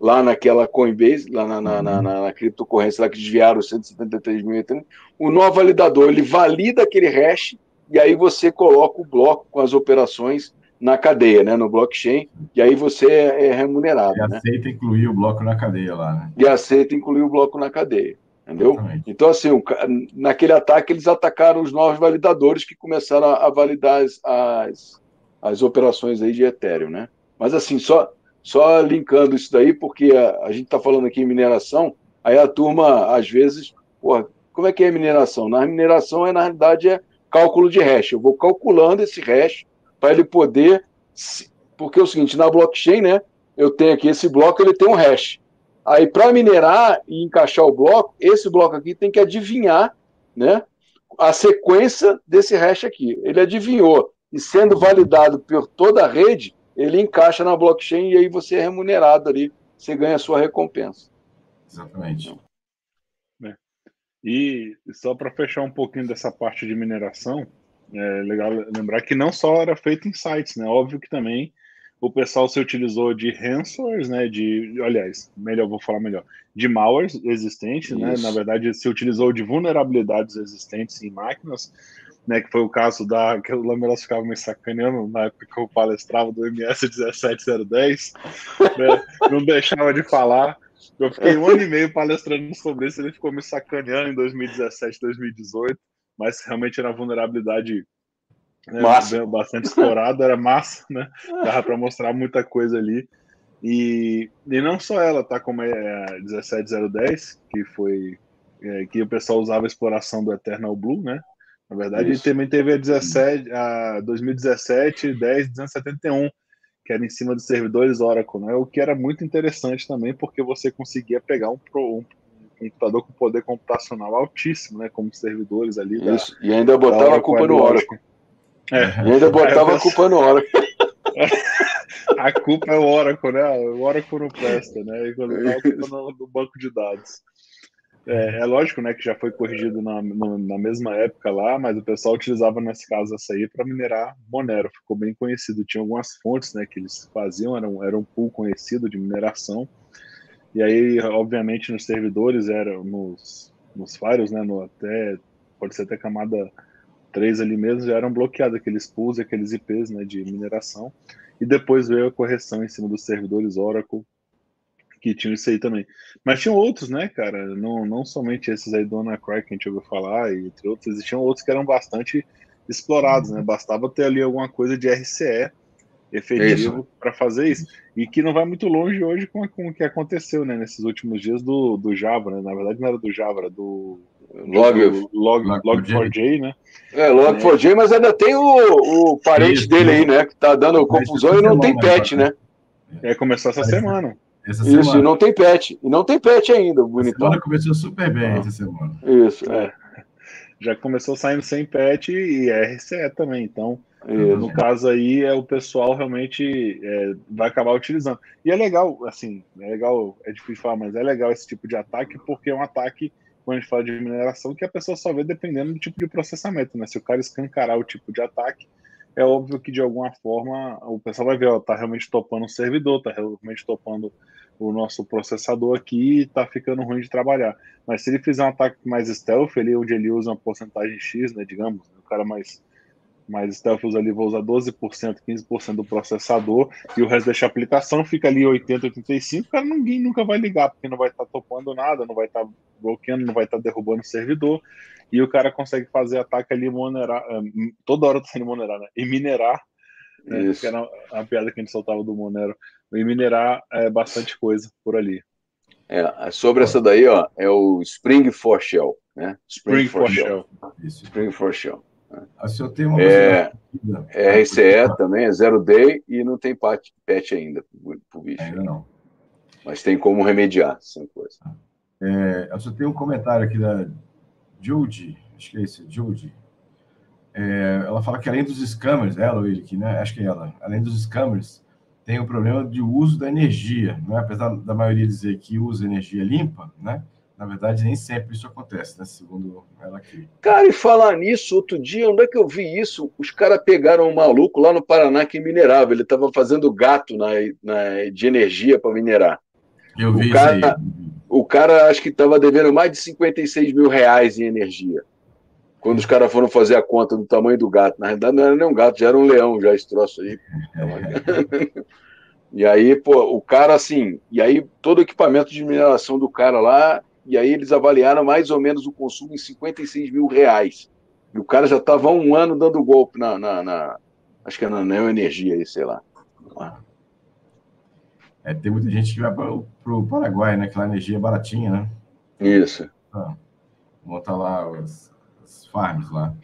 lá naquela Coinbase, lá na, na, na, na criptocorrência, lá que desviaram 173 mil, o nó validador, ele valida aquele hash e aí você coloca o bloco com as operações na cadeia, né, no blockchain, e aí você é, é remunerado. E né? aceita incluir o bloco na cadeia lá, né? E aceita incluir o bloco na cadeia, entendeu? Exatamente. Então, assim, naquele ataque eles atacaram os novos validadores que começaram a, a validar as, as, as operações aí de Ethereum, né? Mas assim, só, só linkando isso daí, porque a, a gente está falando aqui em mineração, aí a turma, às vezes, porra, como é que é mineração? Na mineração, é, na realidade, é cálculo de hash. Eu vou calculando esse hash para ele poder. Porque é o seguinte, na blockchain, né? Eu tenho aqui esse bloco, ele tem um hash. Aí, para minerar e encaixar o bloco, esse bloco aqui tem que adivinhar, né? A sequência desse hash aqui. Ele adivinhou e sendo validado por toda a rede, ele encaixa na blockchain e aí você é remunerado ali, você ganha a sua recompensa. Exatamente. É. E só para fechar um pouquinho dessa parte de mineração, é legal lembrar que não só era feito em sites, né? Óbvio que também o pessoal se utilizou de ransomwares, né, de, aliás, melhor, vou falar melhor, de malwares existentes, né, na verdade se utilizou de vulnerabilidades existentes em máquinas, né, que foi o caso da, que o Lamelas ficava me sacaneando na época que eu palestrava do MS 17010, né, não deixava de falar, eu fiquei um ano e meio palestrando sobre isso, ele ficou me sacaneando em 2017, 2018, mas realmente era vulnerabilidade né, bastante explorada, era massa, né? Dava para mostrar muita coisa ali. E, e não só ela, tá? Como é a 17010, que foi é, que o pessoal usava a exploração do Eternal Blue, né? Na verdade, Isso. também teve a 17, a 2017, 10, 271, que era em cima dos servidores Oracle, né? O que era muito interessante também, porque você conseguia pegar um, um computador com poder computacional altíssimo, né? Como servidores ali. Isso. Da, e ainda botava a culpa no Oracle. É. E ainda botava a culpa no Oracle. a culpa é o Oracle, né? O Oracle não presta, né? E quando a culpa no, no banco de dados. É, é, lógico, né, que já foi corrigido na, no, na mesma época lá, mas o pessoal utilizava nesse caso essa aí para minerar Monero, ficou bem conhecido. Tinha algumas fontes, né, que eles faziam, era um, era um pool conhecido de mineração. E aí, obviamente, nos servidores, era nos, nos firewalls, né, no até pode ser até camada três ali mesmo já eram bloqueados aqueles pools, aqueles IPs né, de mineração. E depois veio a correção em cima dos servidores Oracle, que tinham isso aí também. Mas tinham outros, né, cara? Não, não somente esses aí do Anacry que a gente ouviu falar, e entre outros, existiam outros que eram bastante explorados, né? Bastava ter ali alguma coisa de RCE efetivo para fazer isso. E que não vai muito longe hoje com, com o que aconteceu, né, nesses últimos dias do, do Java, né? Na verdade não era do Java, era do Log, log, log, Log4j, né? É, Log4j, mas ainda tem o, o parente Isso, dele aí, né? Que tá dando confusão e não tem patch, né? É, começou essa semana. Essa Isso, semana. e não tem patch. E não tem patch ainda, bonitão. Semana começou super bem essa semana. Isso, é. Já começou saindo sem patch e RCE também, então... Isso. No caso aí, é o pessoal realmente é, vai acabar utilizando. E é legal, assim, é legal, é difícil falar, mas é legal esse tipo de ataque porque é um ataque quando a gente fala de mineração, que a pessoa só vê dependendo do tipo de processamento, né? Se o cara escancarar o tipo de ataque, é óbvio que de alguma forma o pessoal vai ver, ó, tá realmente topando o servidor, tá realmente topando o nosso processador aqui e tá ficando ruim de trabalhar. Mas se ele fizer um ataque mais stealth, ali onde ele usa uma porcentagem X, né, digamos, o cara mais mais stealth ali vou usar 12%, 15% do processador e o resto deixa a aplicação, fica ali 80, 85, cara, ninguém nunca vai ligar, porque não vai estar tá topando nada, não vai estar tá bloqueando, não vai estar tá derrubando o servidor, e o cara consegue fazer ataque ali, monerar, eh, toda hora tá sendo monerar, né? E minerar, né? que era a piada que a gente soltava do Monero, e minerar é bastante coisa por ali. É, sobre essa daí, ó, é o Spring for Shell, né? Spring, Spring for, for Shell. Shell. Spring for Shell. A senhor tem uma é, é RCE também, é zero day e não tem patch, patch ainda pro bicho. Ainda não. Mas tem como remediar, sem coisa. É, eu só tenho um comentário aqui da Judy, acho que é esse, Judy. É, ela fala que além dos scammers, ela ou ele, que, né? Acho que é ela, além dos scammers, tem o problema de uso da energia, não é? Apesar da maioria dizer que usa energia limpa, né? Na verdade, nem sempre isso acontece, né? Segundo ela aqui. Cara, e falar nisso, outro dia, onde é que eu vi isso? Os caras pegaram um maluco lá no Paraná que minerava. Ele estava fazendo gato na, na, de energia para minerar. Eu vi o cara, isso aí. O cara acho que estava devendo mais de 56 mil reais em energia. Quando os caras foram fazer a conta do tamanho do gato. Na realidade, não era nem um gato, já era um leão, já esse troço aí. É. e aí, pô, o cara assim. E aí, todo o equipamento de mineração do cara lá e aí eles avaliaram mais ou menos o consumo em 56 mil reais. E o cara já estava há um ano dando golpe na, na, na acho que é na Neoenergia aí, sei lá. É, tem muita gente que vai para o Paraguai, né? Aquela energia é baratinha, né? Isso. Ah, monta lá os, os farms lá.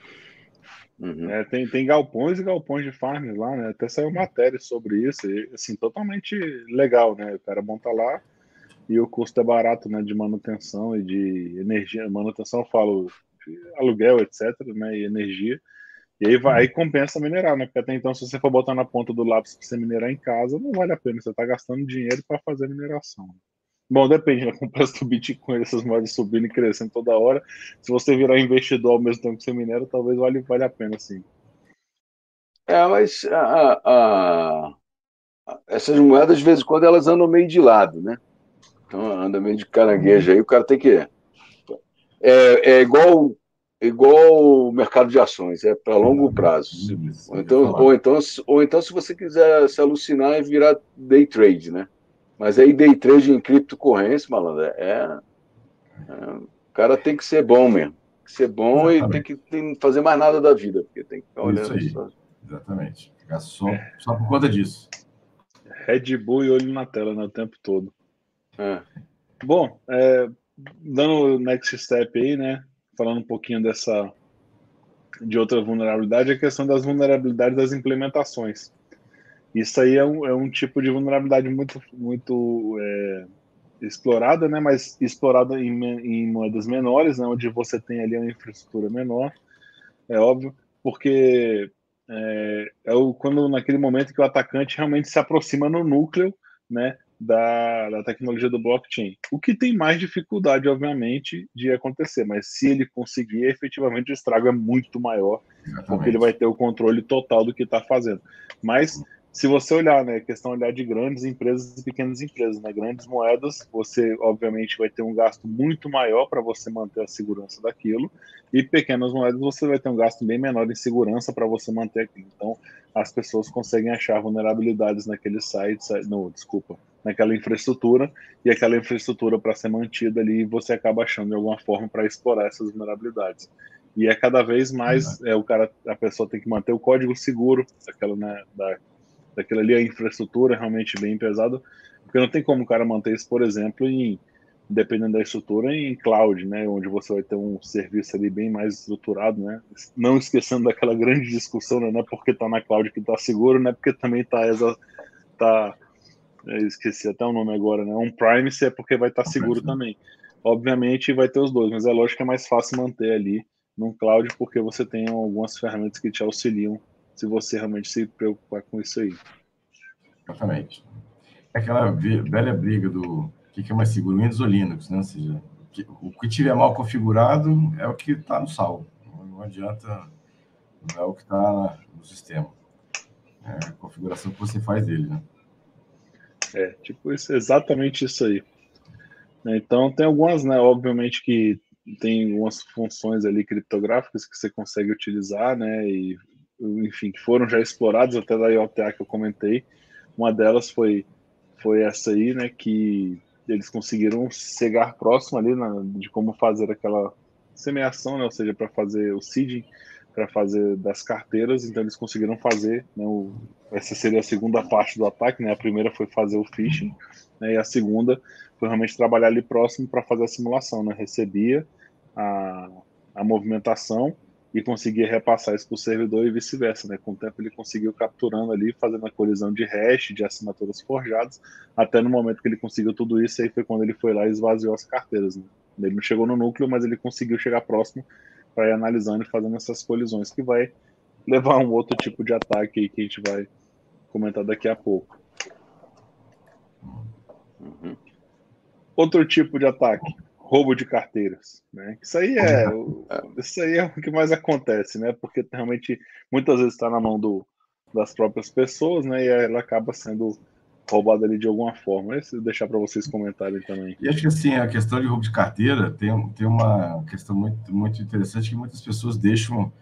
Uhum. É, tem, tem galpões e galpões de farms lá, né? Até saiu matéria sobre isso, e, assim, totalmente legal, né? O cara monta lá, e o custo é barato, né, de manutenção e de energia, manutenção eu falo aluguel, etc, né, e energia, e aí vai, aí compensa minerar, né, porque até então se você for botar na ponta do lápis para você minerar em casa, não vale a pena, você está gastando dinheiro para fazer mineração. Bom, depende, né, com o preço do Bitcoin, essas moedas subindo e crescendo toda hora, se você virar investidor ao mesmo tempo que você minera, talvez vale, vale a pena, sim. É, mas a, a, essas moedas, de vez em quando, elas andam meio de lado, né? Então, anda meio de caranguejo aí, o cara tem que. É, é igual igual o mercado de ações, é para longo prazo. Ou então, ou, então, ou então, se você quiser se alucinar e virar day trade, né? Mas aí day trade em criptocorrência, malandro, é, é, o cara tem que ser bom mesmo. Tem que ser bom Exatamente. e tem que tem, fazer mais nada da vida, porque tem que ficar olhando. Isso aí. Exatamente. Ficar só, só por conta disso. Red Bull e olho na tela né, o tempo todo. É. Bom, é, dando o next step aí, né? Falando um pouquinho dessa de outra vulnerabilidade, a questão das vulnerabilidades das implementações. Isso aí é um, é um tipo de vulnerabilidade muito, muito é, explorada, né? Mas explorada em, em moedas menores, né? Onde você tem ali uma infraestrutura menor, é óbvio, porque é, é o, quando naquele momento que o atacante realmente se aproxima no núcleo, né? Da, da, tecnologia do blockchain. O que tem mais dificuldade, obviamente, de acontecer, mas se ele conseguir, efetivamente o estrago é muito maior, Exatamente. porque ele vai ter o controle total do que está fazendo. Mas se você olhar, né, questão olhar de grandes empresas e pequenas empresas, né, grandes moedas, você obviamente vai ter um gasto muito maior para você manter a segurança daquilo, e pequenas moedas você vai ter um gasto bem menor em segurança para você manter aquilo. Então, as pessoas conseguem achar vulnerabilidades naqueles sites, no, desculpa, naquela infraestrutura, e aquela infraestrutura para ser mantida ali, você acaba achando de alguma forma para explorar essas vulnerabilidades. E é cada vez mais, uhum. é o cara, a pessoa tem que manter o código seguro, aquela né, da daquilo ali, a infraestrutura é realmente bem pesada, porque não tem como o cara manter isso, por exemplo, em dependendo da estrutura, em cloud, né, onde você vai ter um serviço ali bem mais estruturado, né, não esquecendo daquela grande discussão, né, é porque está na cloud que está seguro, não é porque também está tá, esqueci até o nome agora, né, um Prime se é porque vai estar tá seguro também. Obviamente vai ter os dois, mas é lógico que é mais fácil manter ali no cloud porque você tem algumas ferramentas que te auxiliam se você realmente se preocupar com isso aí. Exatamente. É aquela velha briga do que é mais seguro, Windows ou Linux, né? Ou seja, o que tiver mal configurado é o que está no salvo. Não adianta, não é o que está no sistema. É a configuração que você faz dele, né? É, tipo, isso, exatamente isso aí. Então, tem algumas, né? Obviamente que tem algumas funções ali criptográficas que você consegue utilizar, né? E enfim, que foram já explorados até da IOTA que eu comentei. Uma delas foi, foi essa aí, né, que eles conseguiram chegar próximo ali na, de como fazer aquela semeação, né, ou seja, para fazer o seeding, para fazer das carteiras, então eles conseguiram fazer, né, o, essa seria a segunda parte do ataque, né, a primeira foi fazer o phishing, né, e a segunda foi realmente trabalhar ali próximo para fazer a simulação, né, recebia a, a movimentação e conseguia repassar isso para o servidor e vice-versa. Né? Com o tempo ele conseguiu capturando ali, fazendo a colisão de hash, de assinaturas forjadas, até no momento que ele conseguiu tudo isso, aí foi quando ele foi lá e esvaziou as carteiras. Né? Ele não chegou no núcleo, mas ele conseguiu chegar próximo para ir analisando e fazendo essas colisões, que vai levar a um outro tipo de ataque aí que a gente vai comentar daqui a pouco. Uhum. Outro tipo de ataque, roubo de carteiras, né? Isso aí é, isso aí é o que mais acontece, né? Porque realmente muitas vezes está na mão do, das próprias pessoas, né? E ela acaba sendo roubada ali de alguma forma. Esse deixar para vocês comentarem também. E acho que assim a questão de roubo de carteira tem, tem uma questão muito muito interessante que muitas pessoas deixam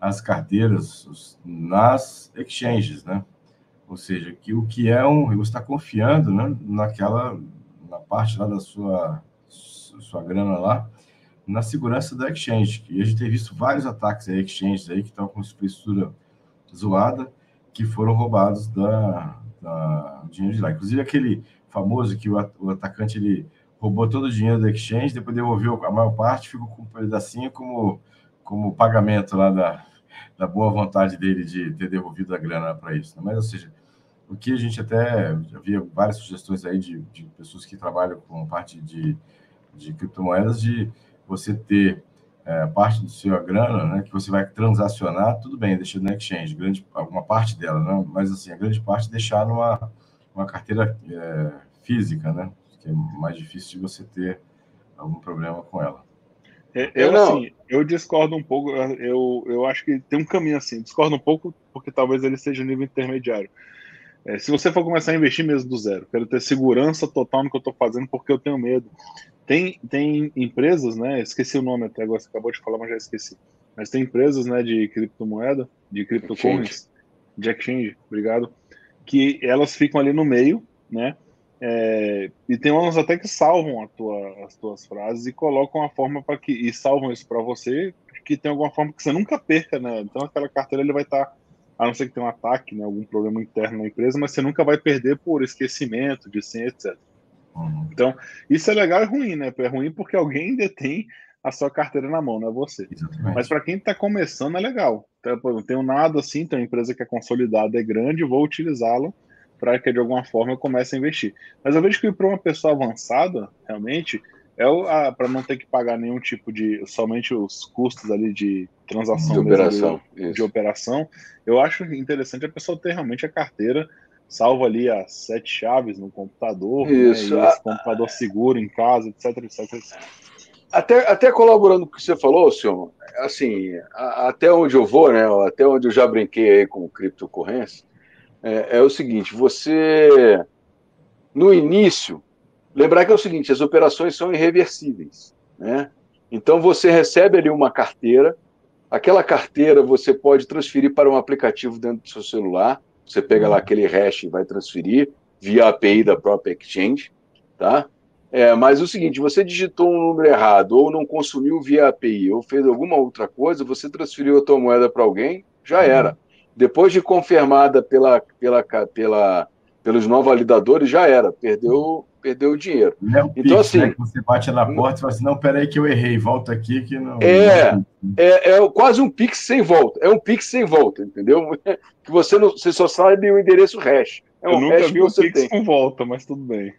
as carteiras nas exchanges, né? Ou seja, que o que é um, você está confiando, né, naquela na parte lá da sua sua grana lá na segurança da exchange. E a gente tem visto vários ataques a exchanges aí que estão com estrutura zoada, que foram roubados da, da dinheiro de lá. Inclusive aquele famoso que o, o atacante ele roubou todo o dinheiro da exchange, depois devolveu a maior parte, ficou com um pedacinho como, como pagamento lá da, da boa vontade dele de ter devolvido a grana para isso. Né? Mas, ou seja, o que a gente até havia várias sugestões aí de, de pessoas que trabalham com parte de de criptomoedas de você ter é, parte do seu grana, né, que você vai transacionar, tudo bem, deixa no exchange, grande, alguma parte dela, né, mas assim, a grande parte deixar numa uma carteira é, física, né, que é mais difícil de você ter algum problema com ela. É, eu, assim, eu discordo um pouco, eu, eu acho que tem um caminho assim, discordo um pouco porque talvez ele seja nível intermediário. É, se você for começar a investir mesmo do zero, quero ter segurança total no que eu estou fazendo porque eu tenho medo. Tem, tem empresas, né? Esqueci o nome até agora, você acabou de falar, mas já esqueci. Mas tem empresas, né, de criptomoeda, de criptocurrency, de exchange, obrigado, que elas ficam ali no meio, né? É, e tem umas até que salvam tua, as tuas frases e colocam a forma para que e salvam isso para você que tem alguma forma que você nunca perca, né? Então aquela carteira ele vai estar, tá, a não ser que tenha um ataque, né, algum problema interno na empresa, mas você nunca vai perder por esquecimento de senha, etc. Uhum. Então isso é legal e ruim, né? É ruim porque alguém detém a sua carteira na mão, não é você. Exatamente. Mas para quem está começando é legal. Então, não tenho nada assim, tem uma empresa que é consolidada, é grande, vou utilizá-la para que de alguma forma eu comece a investir. Mas eu vejo que para uma pessoa avançada, realmente, é para não ter que pagar nenhum tipo de somente os custos ali de transação de operação, de, de operação. Eu acho interessante a pessoa ter realmente a carteira salvo ali as sete chaves no computador, isso. Né, esse computador seguro em casa, etc, etc, etc. Até, até colaborando com o que você falou, senhor, assim, a, até onde eu vou, né, até onde eu já brinquei aí com criptocorrência, é, é o seguinte, você, no início, lembrar que é o seguinte, as operações são irreversíveis, né? Então você recebe ali uma carteira, aquela carteira você pode transferir para um aplicativo dentro do seu celular, você pega lá aquele hash e vai transferir via API da própria exchange, tá? É, mas o seguinte, você digitou um número errado, ou não consumiu via API, ou fez alguma outra coisa, você transferiu a tua moeda para alguém, já uhum. era. Depois de confirmada pela, pela, pela, pelos não validadores, já era. Perdeu, perdeu o dinheiro. É o então, Pix, assim. Né, você bate na porta e fala assim: não, peraí, que eu errei, volta aqui que não. É, é, é quase um Pix sem volta. É um Pix sem volta, entendeu? Que você, não, você só sabe o endereço hash. É um eu nunca vi um Pix tem. com volta, mas tudo bem.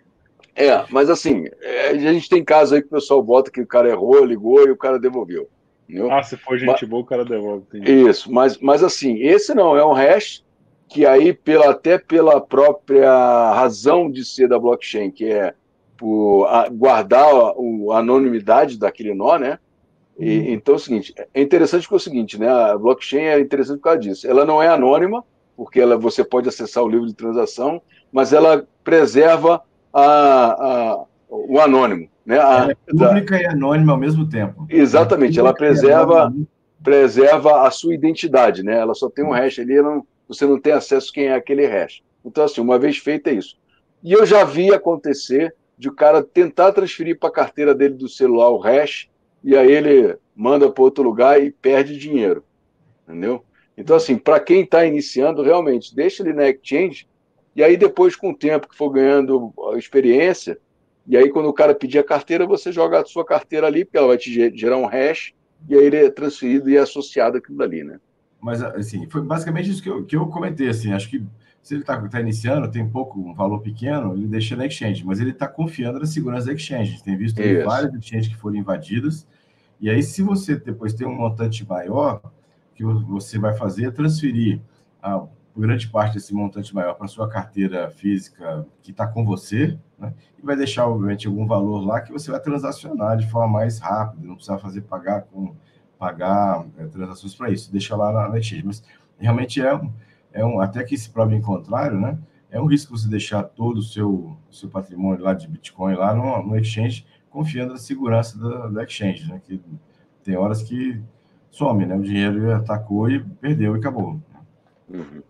É, mas assim, é, a gente tem casos aí que o pessoal bota que o cara errou, ligou e o cara devolveu. Entendeu? Ah, se for gente mas, boa, o cara devolve. Entendi. Isso, mas, mas assim, esse não, é um hash que aí, pela, até pela própria razão de ser da blockchain, que é por guardar a, anonimidade daquele nó, né? E, hum. Então é o seguinte, é interessante porque é o seguinte, né? A blockchain é interessante por causa disso. Ela não é anônima, porque ela, você pode acessar o livro de transação, mas ela preserva a, a, o anônimo. Né? A, é pública da... e anônima ao mesmo tempo. Exatamente, ela preserva, preserva a sua identidade, né? Ela só tem um hash ali, não, você não tem acesso a quem é aquele hash. Então, assim, uma vez feito é isso. E eu já vi acontecer de o cara tentar transferir para a carteira dele do celular o hash, e aí ele manda para outro lugar e perde dinheiro. Entendeu? Então, assim, para quem está iniciando, realmente, deixa ele na exchange e aí, depois, com o tempo que for ganhando experiência, e aí, quando o cara pedir a carteira, você joga a sua carteira ali, porque ela vai te gerar um hash, e aí ele é transferido e é associado àquilo dali, né? Mas, assim, foi basicamente isso que eu, que eu comentei, assim, acho que se ele está tá iniciando, tem pouco, um valor pequeno, ele deixa na exchange, mas ele está confiando na segurança da exchange. Tem visto várias exchanges que foram invadidas, e aí, se você depois tem um montante maior, que você vai fazer é transferir a, grande parte desse montante maior para sua carteira física que está com você, né? e vai deixar, obviamente, algum valor lá que você vai transacionar de forma mais rápida, não precisa fazer pagar com pagar é, transações para isso, deixa lá na, na exchange. Mas realmente é um, é um, até que se prove em contrário, né? É um risco você deixar todo o seu, seu patrimônio lá de Bitcoin lá no, no exchange, confiando na segurança da, da exchange, né? Que tem horas que some, né? O dinheiro atacou e perdeu e acabou. Uhum.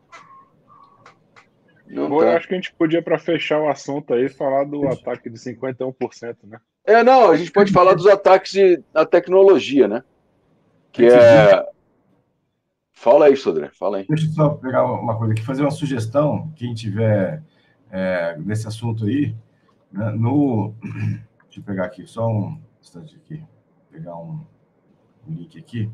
Bom, tá. acho que a gente podia, para fechar o assunto aí, falar do ataque de 51%, né? É, não, a gente pode falar dos ataques de, da tecnologia, né? Que é. Fala aí, Sodré, fala aí. Deixa eu só pegar uma coisa aqui, fazer uma sugestão, quem tiver é, nesse assunto aí, né, no. Deixa eu pegar aqui, só um instante aqui, pegar um, um link aqui.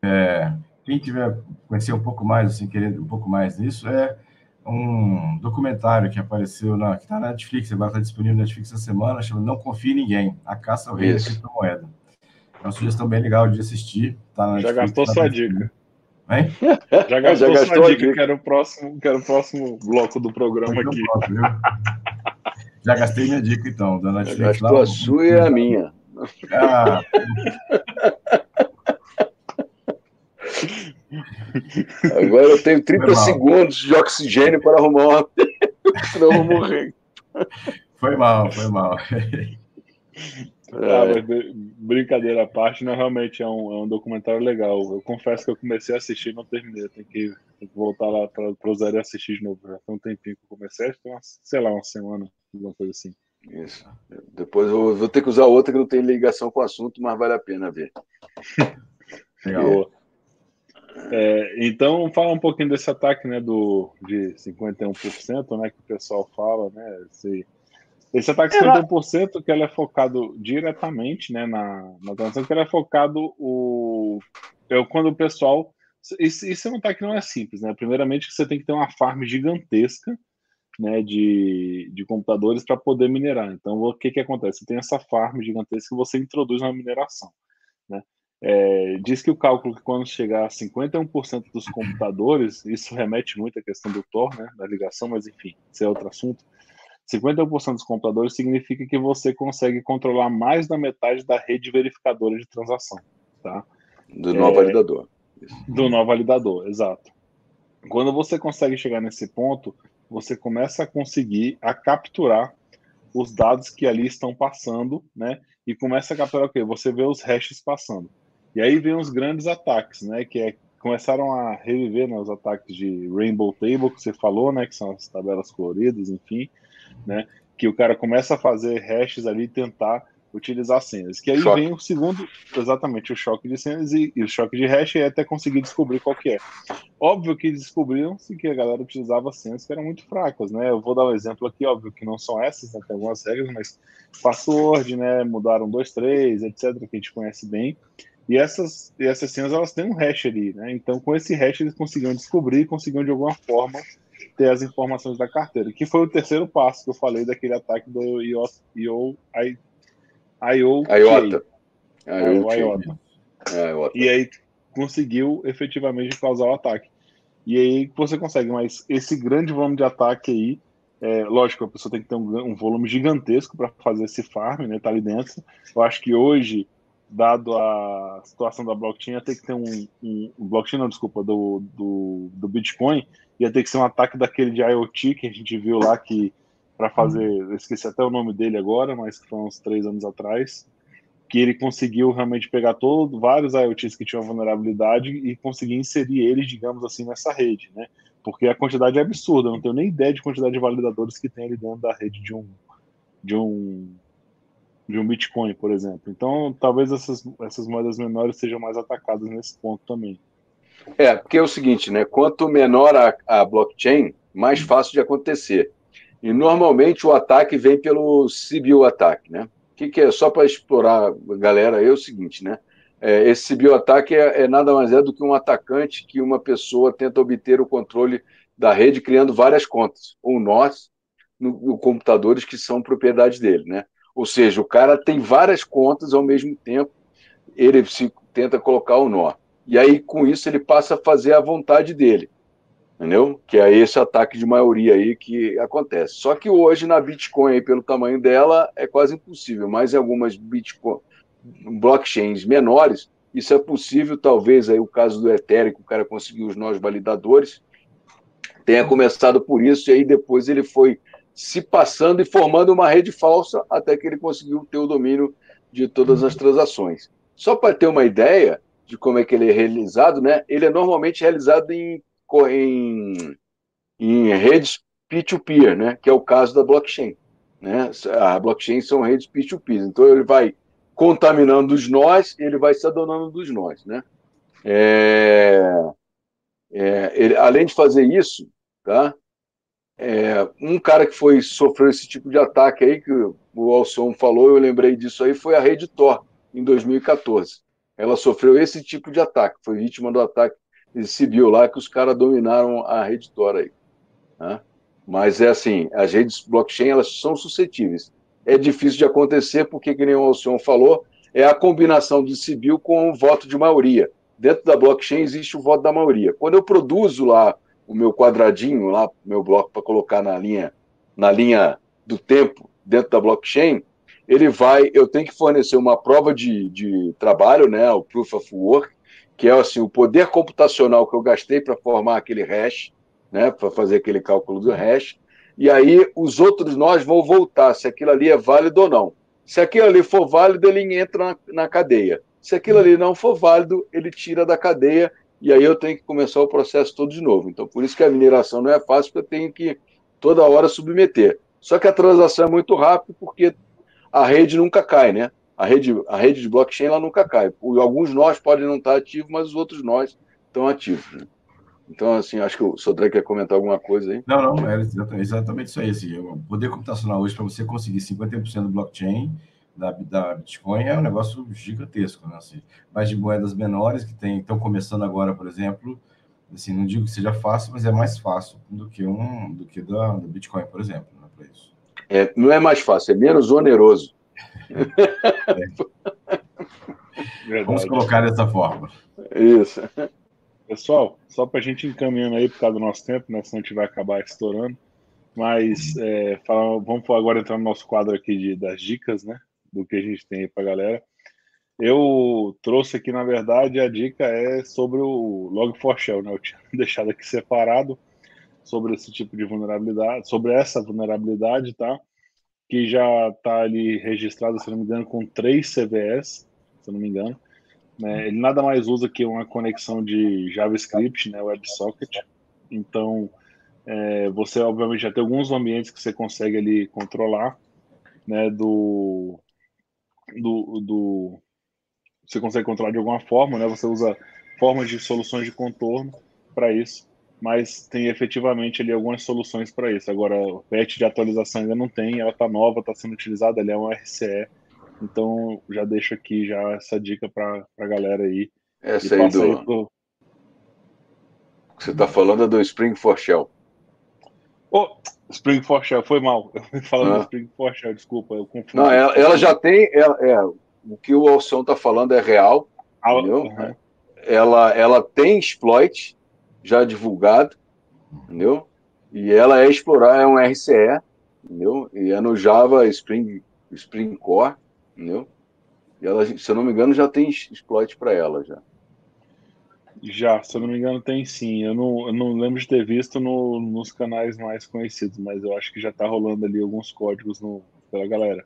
É, quem tiver conhecer um pouco mais, assim, querendo um pouco mais nisso, é um documentário que apareceu na que está na Netflix, agora está disponível na Netflix essa semana, chama Não Confie em Ninguém, A Caça ao Rei da Criptomoeda. É uma sugestão bem legal de assistir. Tá na Já Netflix, gastou tá sua dica. Hein? Já gastou, Já gastou sua dica, dica, que era o próximo, que era o próximo bloco do programa aqui. Próximo, Já gastei minha dica, então. Da Netflix, Já gastou lá, a sua e a minha. Ah, Agora eu tenho 30 segundos de oxigênio para arrumar uma. Senão eu vou morrer. Foi mal, foi mal. Ah, mas brincadeira à parte, né, realmente é um, é um documentário legal. Eu confesso que eu comecei a assistir e não terminei. Tem que, que voltar lá para o Zé e assistir de novo. Já tem um tempinho que eu comecei, acho que uma, sei lá, uma semana, alguma coisa assim. Isso. Depois eu vou ter que usar outra que não tem ligação com o assunto, mas vale a pena ver. Legal. É, então, fala um pouquinho desse ataque né, do, de 51%, né, que o pessoal fala, né? Esse, esse ataque de 51% que ele é focado diretamente né, na, na transação, que ele é focado o, é quando o pessoal. Isso, isso é um ataque que não é simples, né? Primeiramente, você tem que ter uma farm gigantesca né, de, de computadores para poder minerar. Então, o que, que acontece? Você tem essa farm gigantesca que você introduz na mineração. Né? É, diz que o cálculo que quando chegar a 51% dos computadores, isso remete muito à questão do Tor, né, da ligação, mas enfim, isso é outro assunto. 51% dos computadores significa que você consegue controlar mais da metade da rede verificadora de transação, tá? Do nó é, validador. Do nó validador, exato. Quando você consegue chegar nesse ponto, você começa a conseguir a capturar os dados que ali estão passando, né? E começa a capturar o quê? Você vê os hashes passando. E aí vem os grandes ataques, né? Que é, começaram a reviver né, os ataques de Rainbow Table, que você falou, né? Que são as tabelas coloridas, enfim, né? Que o cara começa a fazer hashes ali e tentar utilizar senhas. Que aí choque. vem o segundo, exatamente, o choque de senhas e, e, o choque de hash e até conseguir descobrir qual que é. Óbvio que descobriram-se que a galera utilizava senhas que eram muito fracas, né? Eu vou dar um exemplo aqui, óbvio que não são essas, né? tem algumas regras, mas password, né? Mudaram dois, três, etc., que a gente conhece bem. E essas, e essas senhas, elas têm um hash ali, né? Então, com esse hash, eles conseguiam descobrir, conseguiam de alguma forma ter as informações da carteira, que foi o terceiro passo que eu falei daquele ataque do IO, IO, IOTA. IOTA. IOTA. E aí conseguiu efetivamente causar o ataque. E aí você consegue, mas esse grande volume de ataque aí, é, lógico, a pessoa tem que ter um, um volume gigantesco para fazer esse farm, né? Tá ali dentro. Eu acho que hoje, dado a situação da blockchain, ia ter que ter um, um, blockchain, não, desculpa, do, do, do Bitcoin, ia ter que ser um ataque daquele de IoT que a gente viu lá que para fazer, eu esqueci até o nome dele agora, mas foi uns três anos atrás, que ele conseguiu realmente pegar todo, vários IoTs que tinham vulnerabilidade e conseguir inserir eles, digamos assim, nessa rede, né? Porque a quantidade é absurda, eu não tenho nem ideia de quantidade de validadores que tem ali dentro da rede de um de um de um Bitcoin, por exemplo. Então, talvez essas, essas moedas menores sejam mais atacadas nesse ponto também. É, porque é o seguinte, né? Quanto menor a, a blockchain, mais fácil de acontecer. E normalmente o ataque vem pelo CBU ataque, né? O que, que é? Só para explorar galera, é o seguinte, né? É, esse CBU ataque é, é, nada mais é do que um atacante que uma pessoa tenta obter o controle da rede criando várias contas, ou nós, no, no computadores que são propriedade dele, né? Ou seja, o cara tem várias contas ao mesmo tempo, ele se tenta colocar o nó. E aí, com isso, ele passa a fazer a vontade dele entendeu? Que é esse ataque de maioria aí que acontece. Só que hoje na Bitcoin, aí, pelo tamanho dela, é quase impossível, mas em algumas Bitcoin, blockchains menores, isso é possível, talvez aí o caso do Ethereum, o cara conseguiu os nós validadores, tenha começado por isso, e aí depois ele foi se passando e formando uma rede falsa até que ele conseguiu ter o domínio de todas as transações. Só para ter uma ideia de como é que ele é realizado, né? Ele é normalmente realizado em em, em redes P2P, né? que é o caso da blockchain. Né? A blockchain são redes P2P. Então ele vai contaminando os nós, ele vai se adonando dos nós. Né? É, é, ele, além de fazer isso, tá? É, um cara que foi sofreu esse tipo de ataque aí, que o Alson falou, eu lembrei disso aí, foi a Rede Tor, em 2014. Ela sofreu esse tipo de ataque, foi vítima do ataque viu lá que os caras dominaram a rede Tor aí. Né? Mas é assim, as redes blockchain elas são suscetíveis. É difícil de acontecer porque, como o Alcion falou, é a combinação de civil com o voto de maioria. Dentro da blockchain existe o voto da maioria. Quando eu produzo lá o meu quadradinho, lá meu bloco para colocar na linha, na linha do tempo dentro da blockchain, ele vai, eu tenho que fornecer uma prova de, de trabalho, né, o proof of work, que é assim, o poder computacional que eu gastei para formar aquele hash, né, para fazer aquele cálculo do hash, e aí os outros nós vão voltar se aquilo ali é válido ou não. Se aquilo ali for válido, ele entra na, na cadeia. Se aquilo ali não for válido, ele tira da cadeia e aí eu tenho que começar o processo todo de novo. Então, por isso que a mineração não é fácil, porque eu tenho que toda hora submeter. Só que a transação é muito rápida porque a rede nunca cai, né? A rede, a rede de blockchain ela nunca cai. Alguns nós podem não estar ativos, mas os outros nós estão ativos. Né? Então, assim, acho que o Sodré quer comentar alguma coisa aí. Não, não, é exatamente isso aí. Assim, o poder computacional hoje, para você conseguir 50% do blockchain da, da Bitcoin, é um negócio gigantesco. Né? Assim, mas de moedas menores, que tem, estão começando agora, por exemplo, assim, não digo que seja fácil, mas é mais fácil do que um do que da, do Bitcoin, por exemplo, né, para isso. É, não é mais fácil, é menos oneroso. É. Vamos colocar dessa forma. Isso. Pessoal, só para a gente encaminhando aí por causa do nosso tempo, né? Senão a gente vai acabar estourando. Mas é, fala, vamos agora entrar no nosso quadro aqui de, das dicas, né? Do que a gente tem aí para galera. Eu trouxe aqui, na verdade, a dica é sobre o Log4Shell, né? Eu tinha deixado aqui separado sobre esse tipo de vulnerabilidade, sobre essa vulnerabilidade, tá? Que já está ali registrado, se não me engano, com três CVS, se não me engano. Né? Ele nada mais usa que uma conexão de JavaScript, né? WebSocket. Então, é, você obviamente já tem alguns ambientes que você consegue ali controlar, né? Do, do, do você consegue controlar de alguma forma, né? Você usa formas de soluções de contorno para isso mas tem efetivamente ali algumas soluções para isso. Agora, o patch de atualização ainda não tem, ela está nova, está sendo utilizada, ali é um RCE, então já deixo aqui já essa dica para a galera aí. Essa aí do... Aí pro... Você está falando é do Spring for Shell. Oh, Spring for Shell, foi mal. Falando ah. Spring for Shell, desculpa, eu confundi. Não, ela, ela já tem, ela, é, o que o Alcion está falando é real, ah, entendeu? Uhum. Ela, ela tem exploit, já divulgado, entendeu? E ela é explorar, é um RCE, entendeu? E é no Java Spring, Spring Core, entendeu? E ela, se eu não me engano, já tem exploit para ela já. Já, se eu não me engano, tem sim. Eu não, eu não lembro de ter visto no, nos canais mais conhecidos, mas eu acho que já está rolando ali alguns códigos no, pela galera.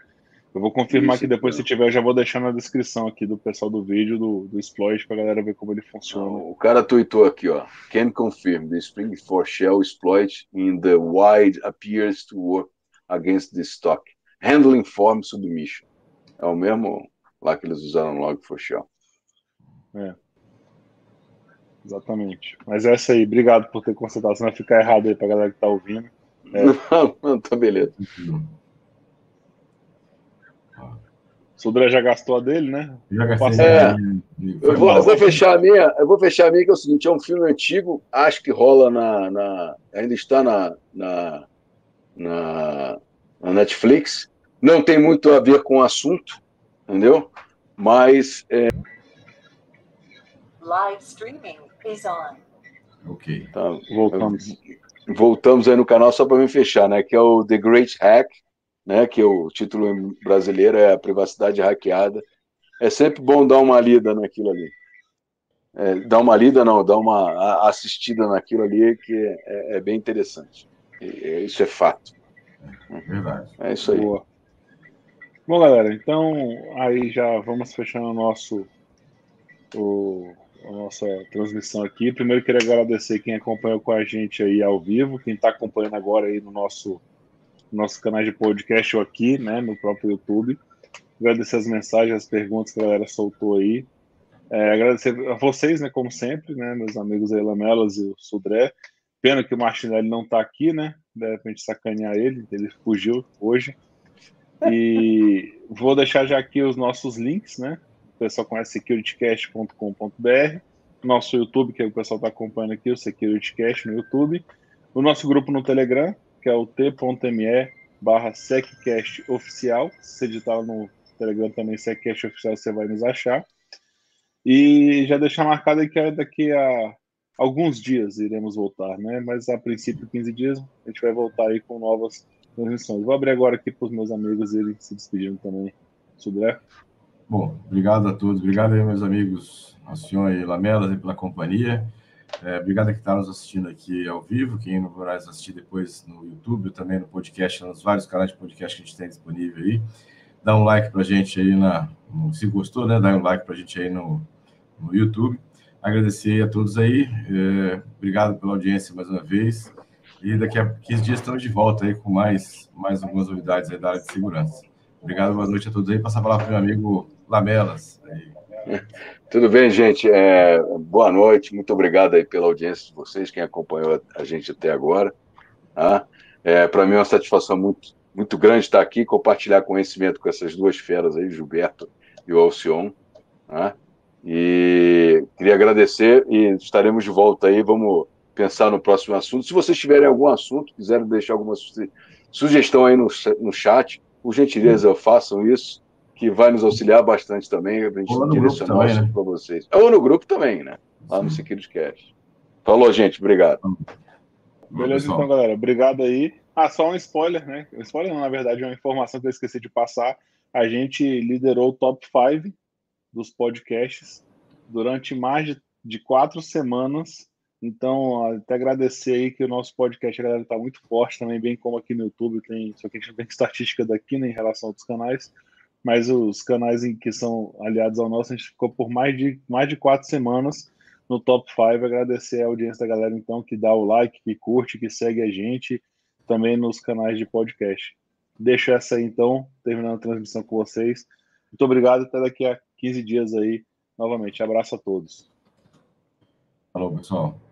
Eu vou confirmar Isso, que depois, se tiver, eu já vou deixar na descrição aqui do pessoal do vídeo, do, do exploit, para a galera ver como ele funciona. o cara tweetou aqui, ó. Can confirm the Spring for Shell exploit in the wide appears to work against the stock. Handling form submission. É o mesmo lá que eles usaram no Log4Shell. É. Exatamente. Mas é essa aí. Obrigado por ter consertado. Senão vai ficar errado aí para a galera que está ouvindo. É. Não, não, tá beleza. Sodré já gastou a dele, né? Já gastei. É, eu, vou, eu, vou, fechar a minha. Eu vou fechar a minha, que é o seguinte: é um filme antigo, acho que rola na. na ainda está na, na, na, na, Netflix. Não tem muito a ver com o assunto, entendeu? Mas. É... Live streaming is on. Ok. Tá, voltamos. Voltamos aí no canal só para me fechar, né? Que é o The Great Hack né, que o título brasileiro é a privacidade hackeada. É sempre bom dar uma lida naquilo ali. É, dar uma lida, não, dar uma assistida naquilo ali, que é, é bem interessante. E, isso é fato. É verdade. É isso aí. Boa. Bom, galera, então aí já vamos fechando o nosso, o, a nossa transmissão aqui. Primeiro queria agradecer quem acompanhou com a gente aí ao vivo, quem está acompanhando agora aí no nosso nosso canal de podcast ou aqui, né, no próprio YouTube. Agradecer as mensagens, as perguntas que a galera soltou aí. É, agradecer a vocês, né, como sempre, né, meus amigos aí, Lamelas e o Sudré. Pena que o Martinelli não está aqui, né? De repente sacanear ele, ele fugiu hoje. E vou deixar já aqui os nossos links, né? Pessoal conhece securitycast.com.br, nosso YouTube, que o pessoal está acompanhando aqui, o SecurityCast no YouTube, o nosso grupo no Telegram, que é o t.me barra seccast oficial. Se você digitar no Telegram também seccast oficial, você vai nos achar. E já deixar marcado aí que é daqui a alguns dias iremos voltar, né? Mas a princípio, 15 dias, a gente vai voltar aí com novas transmissões. Vou abrir agora aqui para os meus amigos irem se despedindo também. Sudré. Bom, obrigado a todos. Obrigado aí, meus amigos senhor e Lamelas pela companhia. É, obrigado a quem está nos assistindo aqui ao vivo, quem não vai assistir depois no YouTube, também no podcast, nos vários canais de podcast que a gente tem disponível aí. Dá um like para a gente aí, na, se gostou, né? Dá um like para a gente aí no, no YouTube. Agradecer a todos aí. É, obrigado pela audiência mais uma vez. E daqui a 15 dias estamos de volta aí com mais, mais algumas novidades aí da área de segurança. Obrigado, boa noite a todos aí. Passar a palavra para o meu amigo Lamelas. Tudo bem, gente? É, boa noite, muito obrigado aí pela audiência de vocês, quem acompanhou a gente até agora. Tá? É, para mim é uma satisfação muito, muito grande estar aqui, compartilhar conhecimento com essas duas feras aí, Gilberto e o Alcion. Tá? E queria agradecer e estaremos de volta aí. Vamos pensar no próximo assunto. Se vocês tiverem algum assunto, quiserem deixar alguma sugestão aí no, no chat, por gentileza, façam isso, que vai nos auxiliar bastante também, para a gente direcionar o assunto né? para vocês. Ou no grupo também, né? Lá Sim. no Security Cast. Falou, gente. Obrigado. Beleza, então, galera. Obrigado aí. Ah, só um spoiler, né? Um spoiler, não, na verdade, é uma informação que eu esqueci de passar. A gente liderou o top 5 dos podcasts durante mais de, de quatro semanas. Então, até agradecer aí que o nosso podcast, a galera, está muito forte também, bem como aqui no YouTube, tem, só que a gente não tem estatística daqui, né, em relação a outros canais, mas os canais em que são aliados ao nosso, a gente ficou por mais de, mais de quatro semanas no top 5. Agradecer a audiência da galera, então, que dá o like, que curte, que segue a gente também nos canais de podcast. Deixo essa aí, então, terminando a transmissão com vocês. Muito obrigado, até daqui a 15 dias aí, novamente. Abraço a todos. Falou, pessoal.